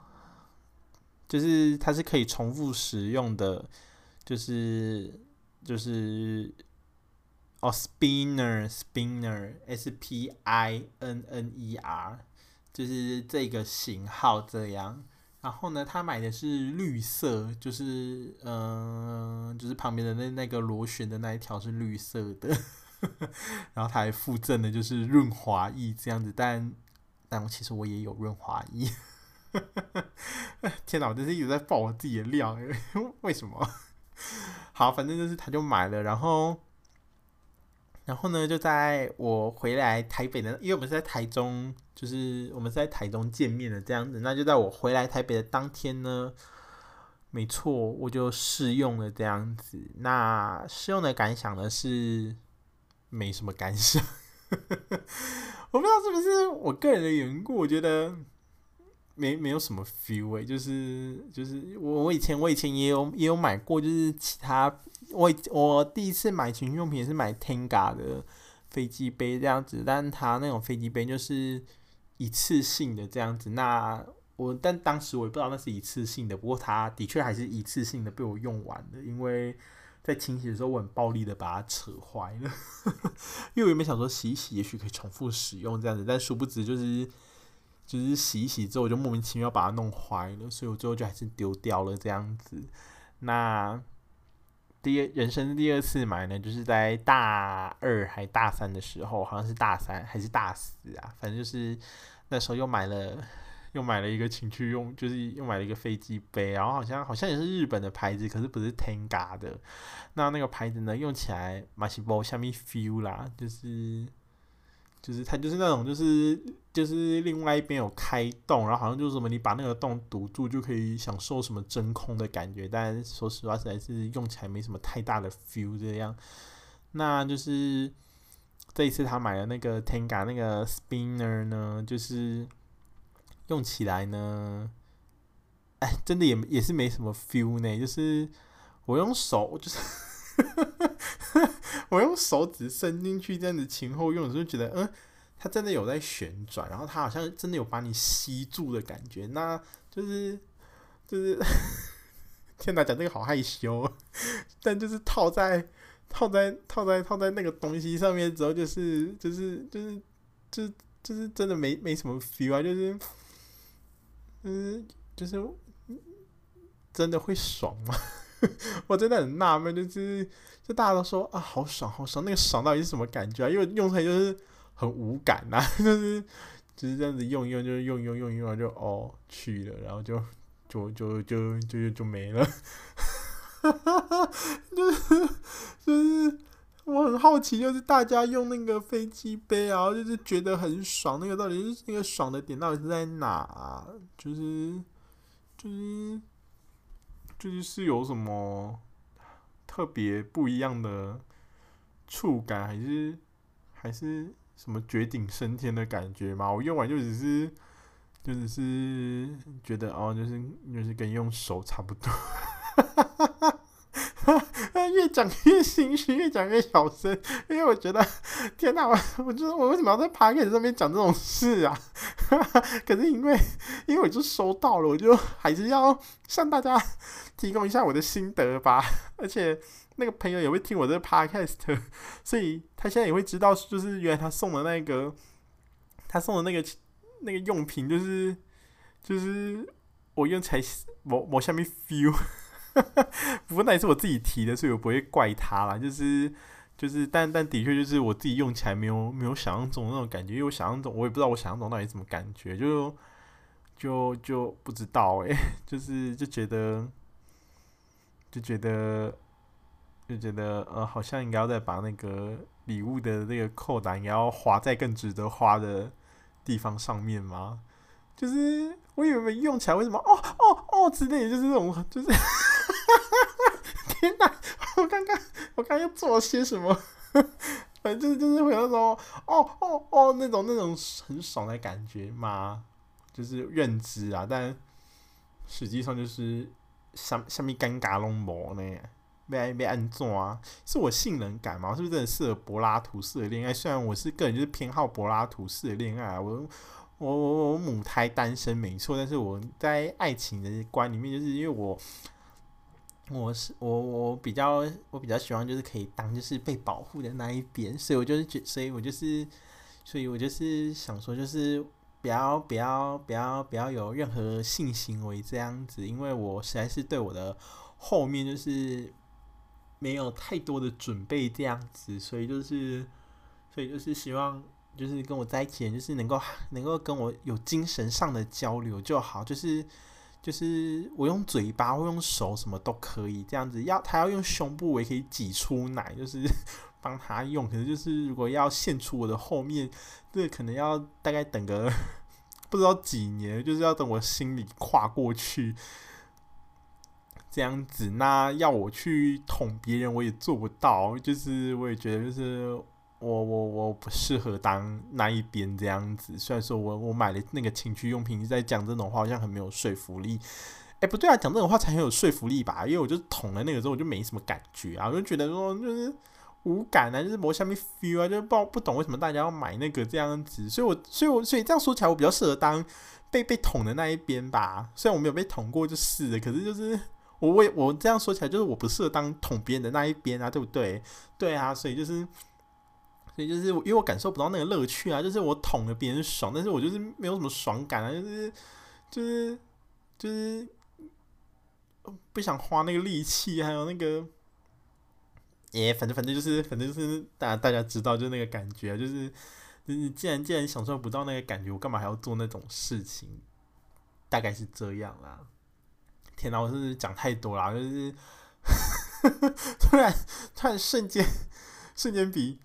就是它是可以重复使用的，就是就是哦，Spinner Spinner S P I N N E R，就是这个型号这样。然后呢，他买的是绿色，就是嗯、就是旁边的那那个螺旋的那一条是绿色的，然后他还附赠的就是润滑液这样子，但但其实我也有润滑液，天哪，我真是一直在爆我自己的料，为什么？好，反正就是他就买了，然后。然后呢，就在我回来台北的，因为我们是在台中，就是我们是在台中见面的这样子。那就在我回来台北的当天呢，没错，我就试用了这样子。那试用的感想呢是没什么感想，我不知道是不是我个人的缘故，我觉得没没有什么 feel 欸，就是就是我我以前我以前也有也有买过，就是其他。我我第一次买情趣用品是买 Tenga 的飞机杯这样子，但它那种飞机杯就是一次性的这样子。那我但当时我也不知道那是一次性的，不过它的确还是一次性的被我用完了，因为在清洗的时候我很暴力的把它扯坏了，因为我原本想说洗一洗也许可以重复使用这样子，但殊不知就是就是洗一洗之后我就莫名其妙把它弄坏了，所以我最后就还是丢掉了这样子。那。第二人生第二次买呢，就是在大二还大三的时候，好像是大三还是大四啊，反正就是那时候又买了又买了一个情趣用，就是又买了一个飞机杯，然后好像好像也是日本的牌子，可是不是 Tenga 的。那那个牌子呢，用起来嘛是无虾米 feel 啦，就是就是它就是那种就是就是另外一边有开洞，然后好像就是什么你把那个洞堵住就可以享受什么真空的感觉，但说实话实在是用起来没什么太大的 feel 这样。那就是这一次他买了那个 Tenga 那个 spinner 呢，就是用起来呢，哎，真的也也是没什么 feel 呢，就是我用手就是。我用手指伸进去这样子前后用的时候，觉得嗯，它真的有在旋转，然后它好像真的有把你吸住的感觉。那就是就是，天哪，讲这个好害羞。但就是套在套在套在套在那个东西上面之后，就是就是就是就就是真的没没什么 feel 啊，就是嗯就是真的会爽吗？我真的很纳闷，就是就大家都说啊，好爽好爽，那个爽到底是什么感觉啊？因为用出来就是很无感呐、啊，就是就是这样子用一用，就是用用用用就哦去了，然后就就就就就就没了。就是就是我很好奇，就是大家用那个飞机杯然后，就是觉得很爽，那个到底是那个爽的点到底是在哪、就是就是。就是是有什么特别不一样的触感，还是还是什么绝顶升天的感觉吗？我用完就只是就只是觉得哦，就是就是跟用手差不多。越讲越心虚，越讲越小声，因为我觉得天哪，我我觉得我为什么要在 podcast 上面讲这种事啊？可是因为因为我就收到了，我就还是要向大家提供一下我的心得吧。而且那个朋友也会听我的 podcast，所以他现在也会知道，就是原来他送的那个他送的那个那个用品，就是就是我用才我我下面 feel。不过那也是我自己提的，所以我不会怪他啦。就是就是，但但的确就是我自己用起来没有没有想象中的那种感觉，因为我想象中我也不知道我想象中到底什么感觉，就就就不知道哎、欸，就是就觉得就觉得就觉得呃，好像应该要再把那个礼物的那个扣打应该要花在更值得花的地方上面吗？就是我以为用起来为什么哦哦哦之类，就是那种就是。天哪！我刚刚我刚刚又做了些什么？反正就是就是会有那种哦哦哦那种那种很爽的感觉嘛，就是认知啊，但实际上就是像像面尴尬拢无呢，没没安怎啊？是我性能感吗？是不是真的适合柏拉图式的恋爱？虽然我是个人就是偏好柏拉图式的恋爱，我我我我母胎单身没错，但是我在爱情的观里面，就是因为我。我是我我比较我比较喜欢就是可以当就是被保护的那一边，所以我就是觉，所以我就是，所以我就是想说就是不要不要不要不要有任何性行为这样子，因为我实在是对我的后面就是没有太多的准备这样子，所以就是所以就是希望就是跟我在一起就是能够能够跟我有精神上的交流就好，就是。就是我用嘴巴，或用手，什么都可以这样子。要他要用胸部，我也可以挤出奶，就是 帮他用。可能就是如果要献出我的后面，这可能要大概等个 不知道几年，就是要等我心里跨过去这样子。那要我去捅别人，我也做不到。就是我也觉得，就是。我我我不适合当那一边这样子，虽然说我我买了那个情趣用品，在讲这种话好像很没有说服力。哎、不对啊，讲这种话才很有说服力吧？因为我就捅了那个之后，我就没什么感觉啊，我就觉得说就是无感啊，就是没下面 feel 啊，就不不懂为什么大家要买那个这样子。所以我所以我所以这样说起来，我比较适合当被被捅的那一边吧。虽然我没有被捅过，就是的，可是就是我我我这样说起来，就是我不适合当捅别人的那一边啊，对不对？对啊，所以就是。所以就是因为我感受不到那个乐趣啊，就是我捅了别人爽，但是我就是没有什么爽感啊，就是就是就是不想花那个力气，还有那个，耶，反正反正就是反正就是大大家知道，就是那个感觉，就是就是既然既然享受不到那个感觉，我干嘛还要做那种事情？大概是这样啦。天哪，我是不是讲太多了？就是 突然突然瞬间瞬间比。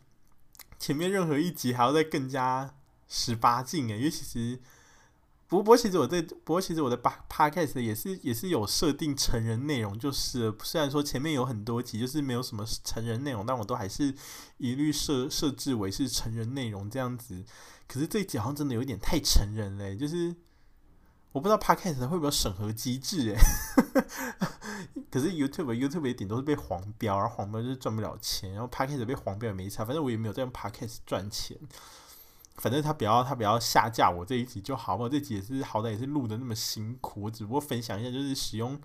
前面任何一集还要再更加十八禁诶，因为其实。不过，不过其实我在，不过其实我的 podcast 也是也是有设定成人内容，就是虽然说前面有很多集就是没有什么成人内容，但我都还是一律设设置为是成人内容这样子。可是这一集好像真的有点太成人嘞，就是我不知道 podcast 会不会有审核机制诶。可是 YouTube YouTube 也顶多是被黄标，然后黄标就是赚不了钱，然后 podcast 被黄标也没差，反正我也没有在用 podcast 赚钱。反正他不要他不要下架我这一集就好，我这集也是好歹也是录的那么辛苦，我只不过分享一下就是使用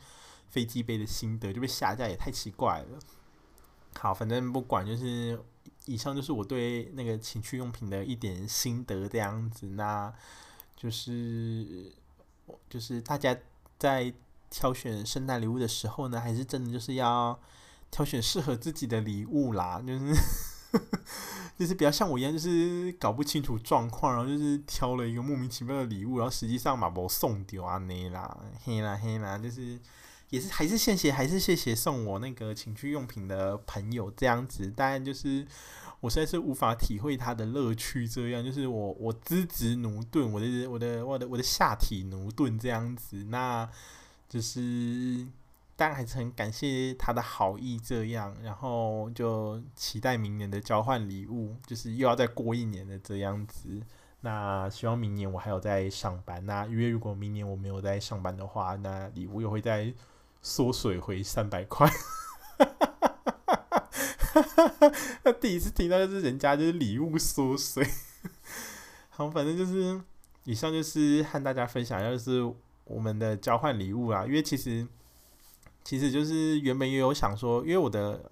飞机杯的心得，就被下架也太奇怪了。好，反正不管，就是以上就是我对那个情趣用品的一点心得这样子。那就是就是大家在挑选圣诞礼物的时候呢，还是真的就是要挑选适合自己的礼物啦，就是。就是比较像我一样，就是搞不清楚状况，然后就是挑了一个莫名其妙的礼物，然后实际上嘛，我送掉啊那啦，嘿啦嘿啦，就是也是还是谢谢，还是谢谢送我那个情趣用品的朋友这样子，但就是我实在是无法体会他的乐趣，这样就是我我资质奴钝，我的我的我的我的下体奴钝这样子，那就是。但还是很感谢他的好意，这样，然后就期待明年的交换礼物，就是又要再过一年的这样子。那希望明年我还有在上班。那因为如果明年我没有在上班的话，那礼物又会再缩水回三百块。哈 哈那第一次听到就是人家就是礼物缩水。好，反正就是以上就是和大家分享，就是我们的交换礼物啦。因为其实。其实就是原本也有想说，因为我的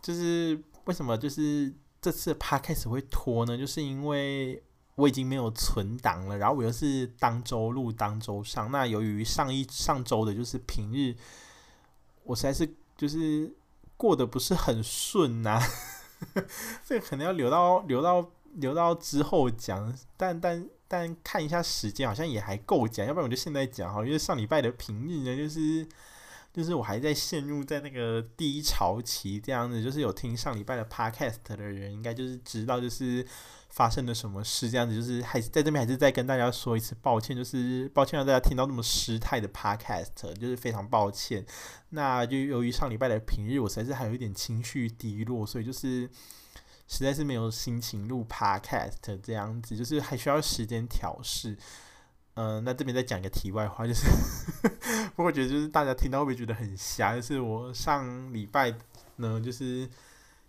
就是为什么就是这次 podcast 会拖呢？就是因为我已经没有存档了，然后我又是当周录当周上。那由于上一上周的就是平日，我实在是就是过得不是很顺呐、这可能要留到留到留到之后讲。但但但看一下时间，好像也还够讲，要不然我就现在讲好，因为上礼拜的平日呢，就是。就是我还在陷入在那个低潮期这样子，就是有听上礼拜的 podcast 的人，应该就是知道就是发生了什么事这样子，就是还在这边还是再跟大家说一次抱歉，就是抱歉让大家听到那么失态的 podcast，就是非常抱歉。那就由于上礼拜的平日，我实在是还有一点情绪低落，所以就是实在是没有心情录 podcast 这样子，就是还需要时间调试。嗯、那这边再讲一个题外话，就是，不过我觉得就是大家听到会不会觉得很瞎？就是我上礼拜呢，就是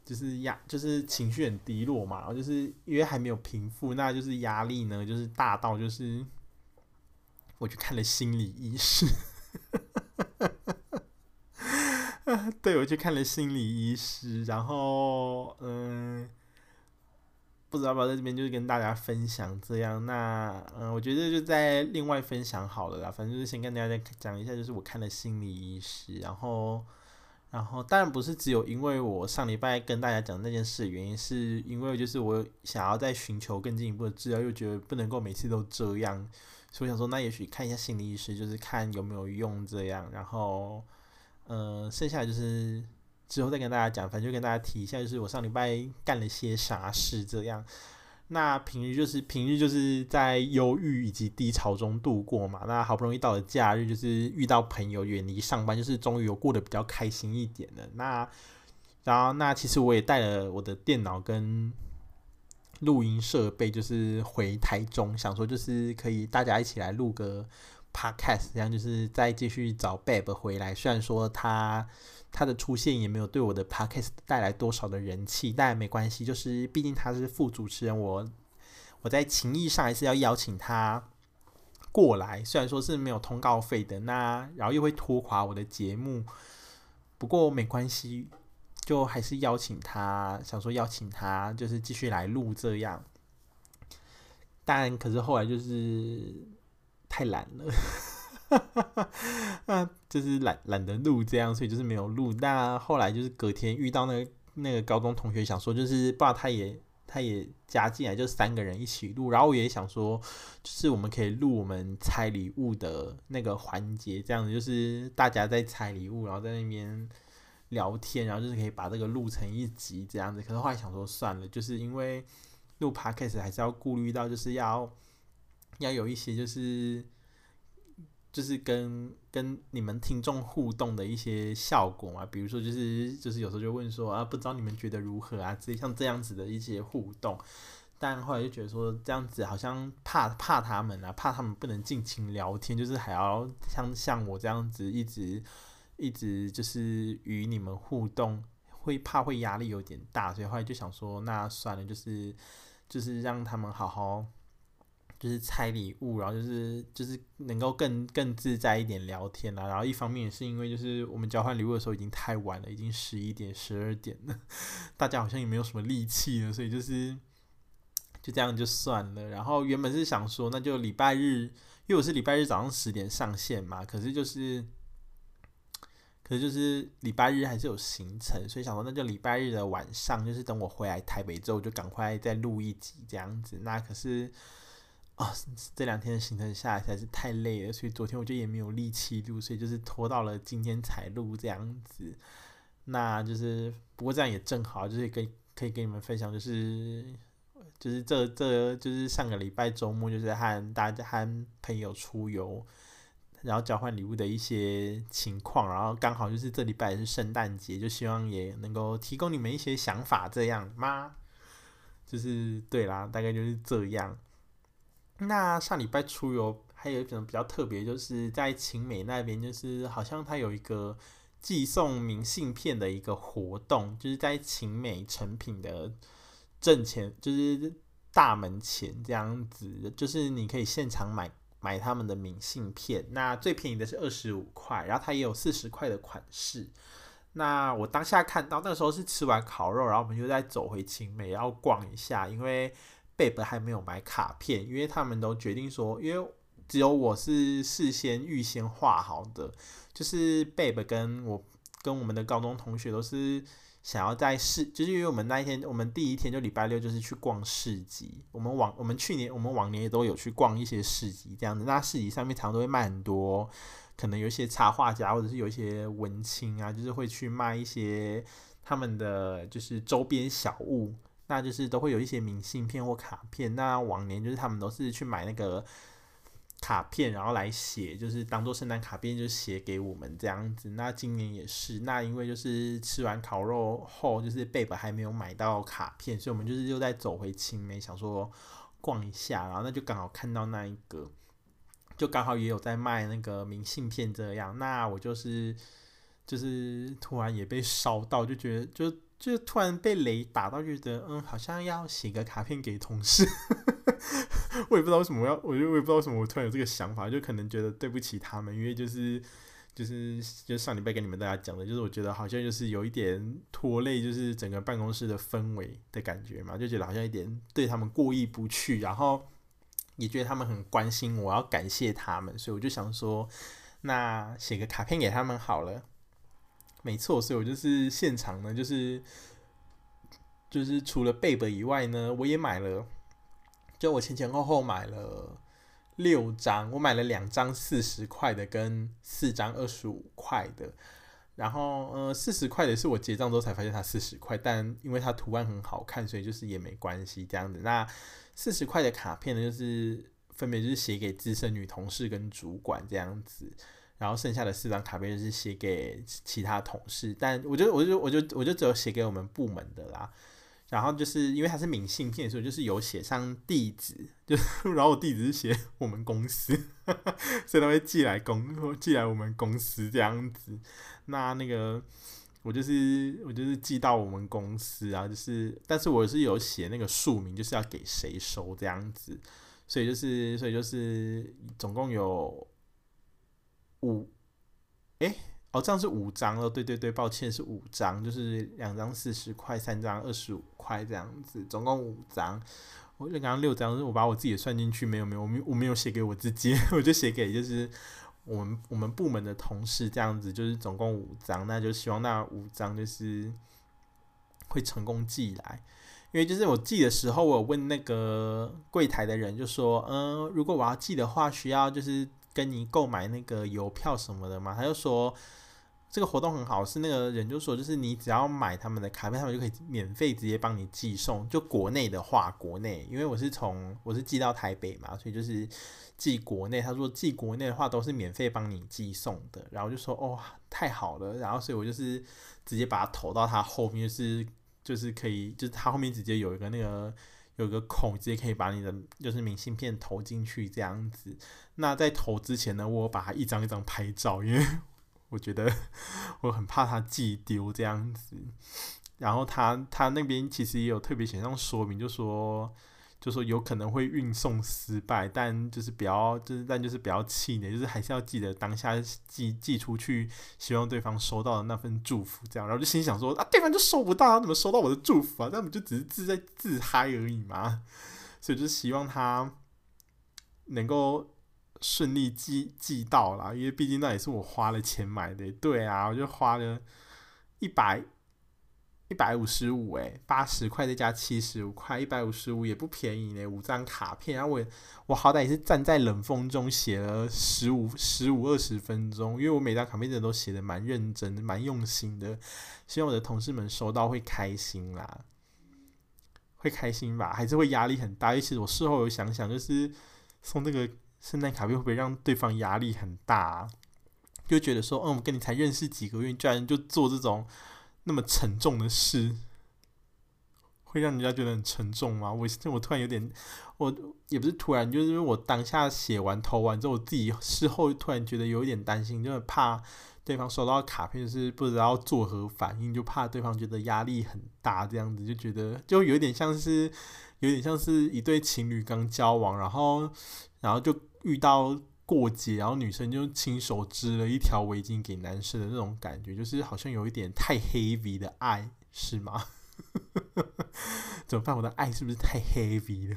就是压，就是情绪很低落嘛，然后就是因为还没有平复，那就是压力呢，就是大到就是我去看了心理医师，对，我去看了心理医师，然后嗯。不知道吧，在这边就是跟大家分享这样。那嗯，我觉得就在另外分享好了啦。反正就是先跟大家讲一下，就是我看了心理医师，然后，然后当然不是只有因为我上礼拜跟大家讲那件事的原因，是因为就是我想要再寻求更进一步的治疗，又觉得不能够每次都这样，所以我想说，那也许看一下心理医师，就是看有没有用这样。然后，嗯，剩下就是。之后再跟大家讲，反正就跟大家提一下，就是我上礼拜干了些啥事这样。那平日就是平日就是在忧郁以及低潮中度过嘛。那好不容易到了假日，就是遇到朋友，远离上班，就是终于有过得比较开心一点了。那然后那其实我也带了我的电脑跟录音设备，就是回台中，想说就是可以大家一起来录个 podcast，这样就是再继续找 Babe 回来。虽然说他。他的出现也没有对我的 podcast 带来多少的人气，但没关系，就是毕竟他是副主持人，我我在情义上还是要邀请他过来，虽然说是没有通告费的，那然后又会拖垮我的节目，不过没关系，就还是邀请他，想说邀请他就是继续来录这样，但可是后来就是太懒了。哈哈哈，那就是懒懒得录这样，所以就是没有录。那后来就是隔天遇到那个那个高中同学，想说就是不知道他也他也加进来，就三个人一起录。然后我也想说，就是我们可以录我们拆礼物的那个环节，这样子就是大家在拆礼物，然后在那边聊天，然后就是可以把这个录成一集这样子。可是后来想说算了，就是因为录 podcast 还是要顾虑到，就是要要有一些就是就是跟跟你们听众互动的一些效果嘛。比如说就是就是有时候就问说啊，不知道你们觉得如何啊？这像这样子的一些互动。但后来就觉得说这样子好像怕怕他们啊，怕他们不能尽情聊天，就是还要像像我这样子一直一直就是与你们互动，会怕会压力有点大，所以后来就想说那算了，就是就是让他们好好就是拆礼物，然后就是就是能够更更自在一点聊天啊。然后一方面也是因为就是我们交换礼物的时候已经太晚了，已经十一点十二点了，大家好像也没有什么力气了，所以就是。就这样就算了，然后原本是想说，那就礼拜日，因为我是礼拜日早上十点上线嘛，可是就是，可是就是礼拜日还是有行程，所以想说那就礼拜日的晚上，就是等我回来台北之后，就赶快再录一集这样子。那可是啊、哦，这两天的行程下来实在是太累了，所以昨天我就也没有力气录，所以就是拖到了今天才录这样子。那就是不过这样也正好，就是跟可以跟你们分享，就是。就是这这就是上个礼拜周末，就是和大家和朋友出游，然后交换礼物的一些情况，然后刚好就是这礼拜是圣诞节，就希望也能够提供你们一些想法，这样吗？就是对啦，大概就是这样。那上礼拜出游还有一种比较特别，就是在晴美那边，就是好像它有一个寄送明信片的一个活动，就是在晴美成品的。正前就是大门前这样子，就是你可以现场买买他们的明信片。那最便宜的是二十五块，然后它也有四十块的款式。那我当下看到那时候是吃完烤肉，然后我们就再走回勤美，然后逛一下，因为贝贝还没有买卡片，因为他们都决定说，因为只有我是事先预先画好的，就是贝贝跟我跟我们的高中同学都是。想要在市，就是因为我们那一天，我们第一天就礼拜六就是去逛市集。我们往我们去年，我们往年也都有去逛一些市集这样子。那市集上面常常都会卖很多，可能有一些插画家或者是有一些文青啊，就是会去卖一些他们的就是周边小物，那就是都会有一些明信片或卡片。那往年就是他们都是去买那个。卡片，然后来写，就是当做圣诞卡片，就写给我们这样子。那今年也是，那因为就是吃完烤肉后，就是贝贝还没有买到卡片，所以我们就是又再走回青梅，想说逛一下，然后那就刚好看到那一个，就刚好也有在卖那个明信片这样。那我就是就是突然也被烧到，就觉得就就突然被雷打到，觉得嗯，好像要写个卡片给同事。我也不知道为什么要，我就我也不知道为什么我突然有这个想法，就可能觉得对不起他们，因为就是就是就上礼拜跟你们大家讲的，就是我觉得好像就是有一点拖累，就是整个办公室的氛围的感觉嘛，就觉得好像一点对他们过意不去，然后也觉得他们很关心我，要感谢他们，所以我就想说，那写个卡片给他们好了。没错，所以我就是现场呢，就是就是除了贝贝以外呢，我也买了。就我前前后后买了六张，我买了两张四十块的跟四张二十五块的，然后呃四十块的是我结账之后才发现它四十块，但因为它图案很好看，所以就是也没关系这样子。那四十块的卡片呢，就是分别就是写给资深女同事跟主管这样子，然后剩下的四张卡片就是写给其他同事，但我就我就我就我就只有写给我们部门的啦。然后就是因为它是明信片，所以就是有写上地址，就 然后我地址是写我们公司，所以他会寄来公寄来我们公司这样子。那那个我就是我就是寄到我们公司啊，就是但是我是有写那个署名，就是要给谁收这样子，所以就是所以就是总共有五，诶。哦，这样是五张哦，对对对，抱歉是五张，就是两张四十块，三张二十五块这样子，总共五张。我就刚刚六张，是我把我自己算进去，没有没有，我没我没有写给我自己，我就写给就是我们我们部门的同事这样子，就是总共五张，那就希望那五张就是会成功寄来，因为就是我寄的时候，我有问那个柜台的人，就说，嗯，如果我要寄的话，需要就是跟你购买那个邮票什么的嘛，他就说。这个活动很好，是那个人就说，就是你只要买他们的卡片，他们就可以免费直接帮你寄送。就国内的话，国内，因为我是从我是寄到台北嘛，所以就是寄国内。他说寄国内的话都是免费帮你寄送的，然后就说哦，太好了，然后所以我就是直接把它投到他后面，就是就是可以，就是他后面直接有一个那个有个孔，直接可以把你的就是明信片投进去这样子。那在投之前呢，我把它一张一张拍照，因为。我觉得我很怕他寄丢这样子，然后他他那边其实也有特别写上说明，就说就说有可能会运送失败，但就是不要就是但就是不要气馁，就是还是要记得当下寄寄出去，希望对方收到的那份祝福这样。然后就心想说啊，对方就收不到，他怎么收到我的祝福啊？他们就只是自在自嗨而已嘛，所以就希望他能够。顺利寄寄到了，因为毕竟那也是我花了钱买的。对啊，我就花了一百一百五十五，诶，八十块再加七十五块，一百五十五也不便宜呢。五张卡片，然后我我好歹也是站在冷风中写了十五十五二十分钟，因为我每张卡片真的都写的蛮认真，蛮用心的。希望我的同事们收到会开心啦，会开心吧？还是会压力很大？因为其实我事后有想想，就是送那个。圣诞卡片会不会让对方压力很大？就觉得说，嗯，我跟你才认识几个月，居然就做这种那么沉重的事，会让人家觉得很沉重吗？我我突然有点，我也不是突然，就是因为我当下写完投完之后，我自己事后突然觉得有一点担心，就是怕对方收到卡片是不知道作何反应，就怕对方觉得压力很大，这样子就觉得就有点像是，有点像是一对情侣刚交往，然后然后就。遇到过节，然后女生就亲手织了一条围巾给男生的那种感觉，就是好像有一点太 heavy 的爱，是吗？怎么办？我的爱是不是太 heavy 了？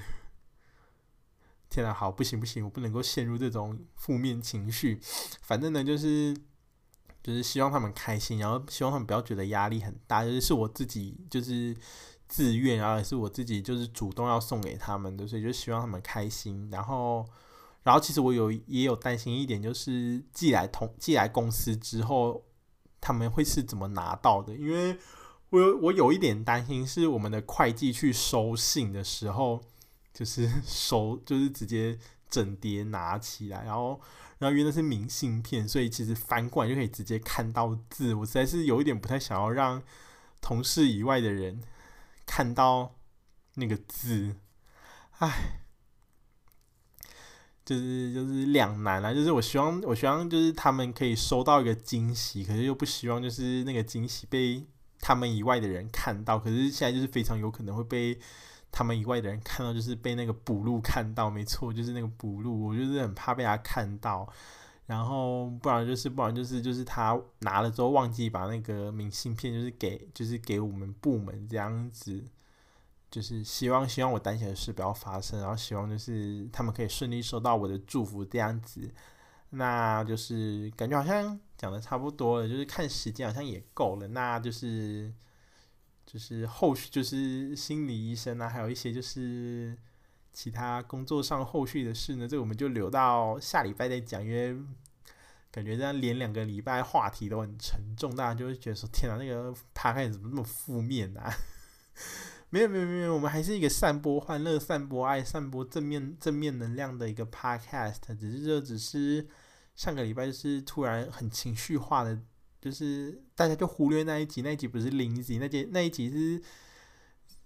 天哪，好，不行不行，我不能够陷入这种负面情绪。反正呢，就是就是希望他们开心，然后希望他们不要觉得压力很大，就是是我自己就是自愿，然后也是我自己就是主动要送给他们的，所以就希望他们开心，然后。然后其实我有也有担心一点，就是寄来同寄来公司之后，他们会是怎么拿到的？因为我有我有一点担心，是我们的会计去收信的时候，就是 收就是直接整叠拿起来，然后然后因为那是明信片，所以其实翻过来就可以直接看到字。我实在是有一点不太想要让同事以外的人看到那个字，唉。就是就是两难啊，就是我希望我希望就是他们可以收到一个惊喜，可是又不希望就是那个惊喜被他们以外的人看到，可是现在就是非常有可能会被他们以外的人看到，就是被那个补录看到，没错，就是那个补录，我就是很怕被他看到，然后不然就是不然就是就是他拿了之后忘记把那个明信片就是给就是给我们部门这样子。就是希望，希望我担心的事不要发生，然后希望就是他们可以顺利收到我的祝福这样子。那就是感觉好像讲的差不多了，就是看时间好像也够了。那就是就是后续就是心理医生啊，还有一些就是其他工作上后续的事呢，这我们就留到下礼拜再讲，因为感觉这样连两个礼拜话题都很沉重，大家就会觉得说天啊，那个拍案怎么那么负面啊？没有没有没有，我们还是一个散播欢乐、散播爱、散播正面正面能量的一个 podcast。只是这只是上个礼拜就是突然很情绪化的，就是大家就忽略那一集，那一集不是零集，那集那一集是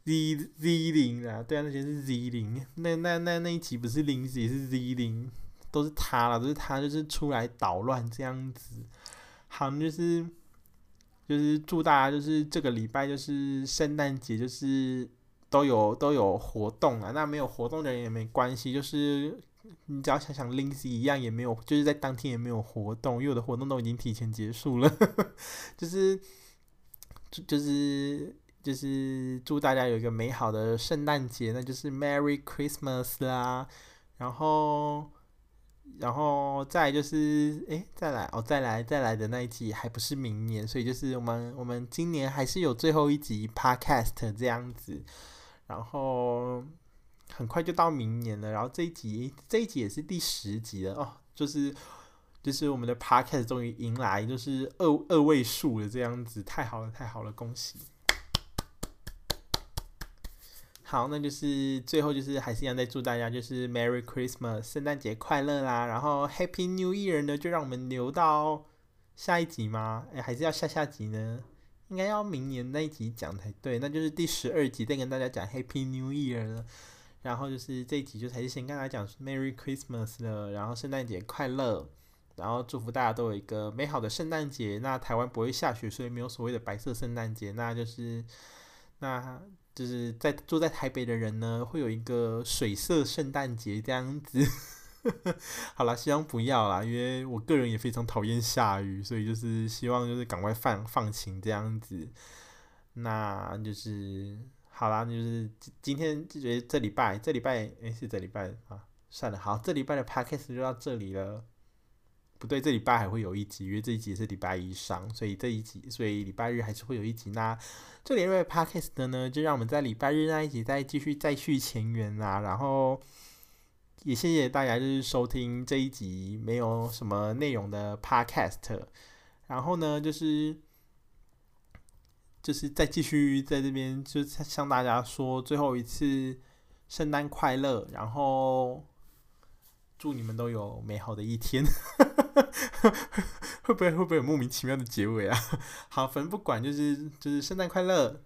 Z Z 零啊，对啊，那集是 Z 零，那那那那一集不是零集是 Z 零，都是他了，都是他就是出来捣乱这样子，好就是。就是祝大家就是这个礼拜就是圣诞节就是都有都有活动啊，那没有活动的人也没关系，就是你只要想想 Lindsay 一样也没有，就是在当天也没有活动，因为我的活动都已经提前结束了，就是就是就是祝大家有一个美好的圣诞节，那就是 Merry Christmas 啦，然后。然后再就是，诶，再来哦，再来再来的那一集还不是明年，所以就是我们我们今年还是有最后一集 Podcast 这样子，然后很快就到明年了。然后这一集这一集也是第十集了哦，就是就是我们的 podcast 终于迎来就是二二位数了，这样子太好了，太好了，恭喜！好，那就是最后就是还是一样在祝大家就是 Merry Christmas，圣诞节快乐啦！然后 Happy New Year 呢，就让我们留到下一集吗？哎，还是要下下集呢？应该要明年那一集讲才对，那就是第十二集再跟大家讲 Happy New Year 了。然后就是这一集就还是先跟大家讲 Merry Christmas 了，然后圣诞节快乐。然后祝福大家都有一个美好的圣诞节。那台湾不会下雪，所以没有所谓的白色圣诞节。那就是，那就是在住在台北的人呢，会有一个水色圣诞节这样子。好啦，希望不要啦，因为我个人也非常讨厌下雨，所以就是希望就是赶快放放晴这样子。那就是好啦，就是今天就觉得这礼拜这礼拜诶是这礼拜啊，算了，好，这礼拜的 podcast 就到这里了。不对，这礼拜还会有一集，因为这一集是礼拜一上，所以这一集，所以礼拜日还是会有一集。那这里因为 podcast 的呢，就让我们在礼拜日那一集再继续再续前缘啦。然后也谢谢大家就是收听这一集没有什么内容的 podcast。然后呢，就是就是再继续在这边就向大家说最后一次圣诞快乐，然后祝你们都有美好的一天。会不会会不会有莫名其妙的结尾啊？好，反正不管，就是就是圣诞快乐，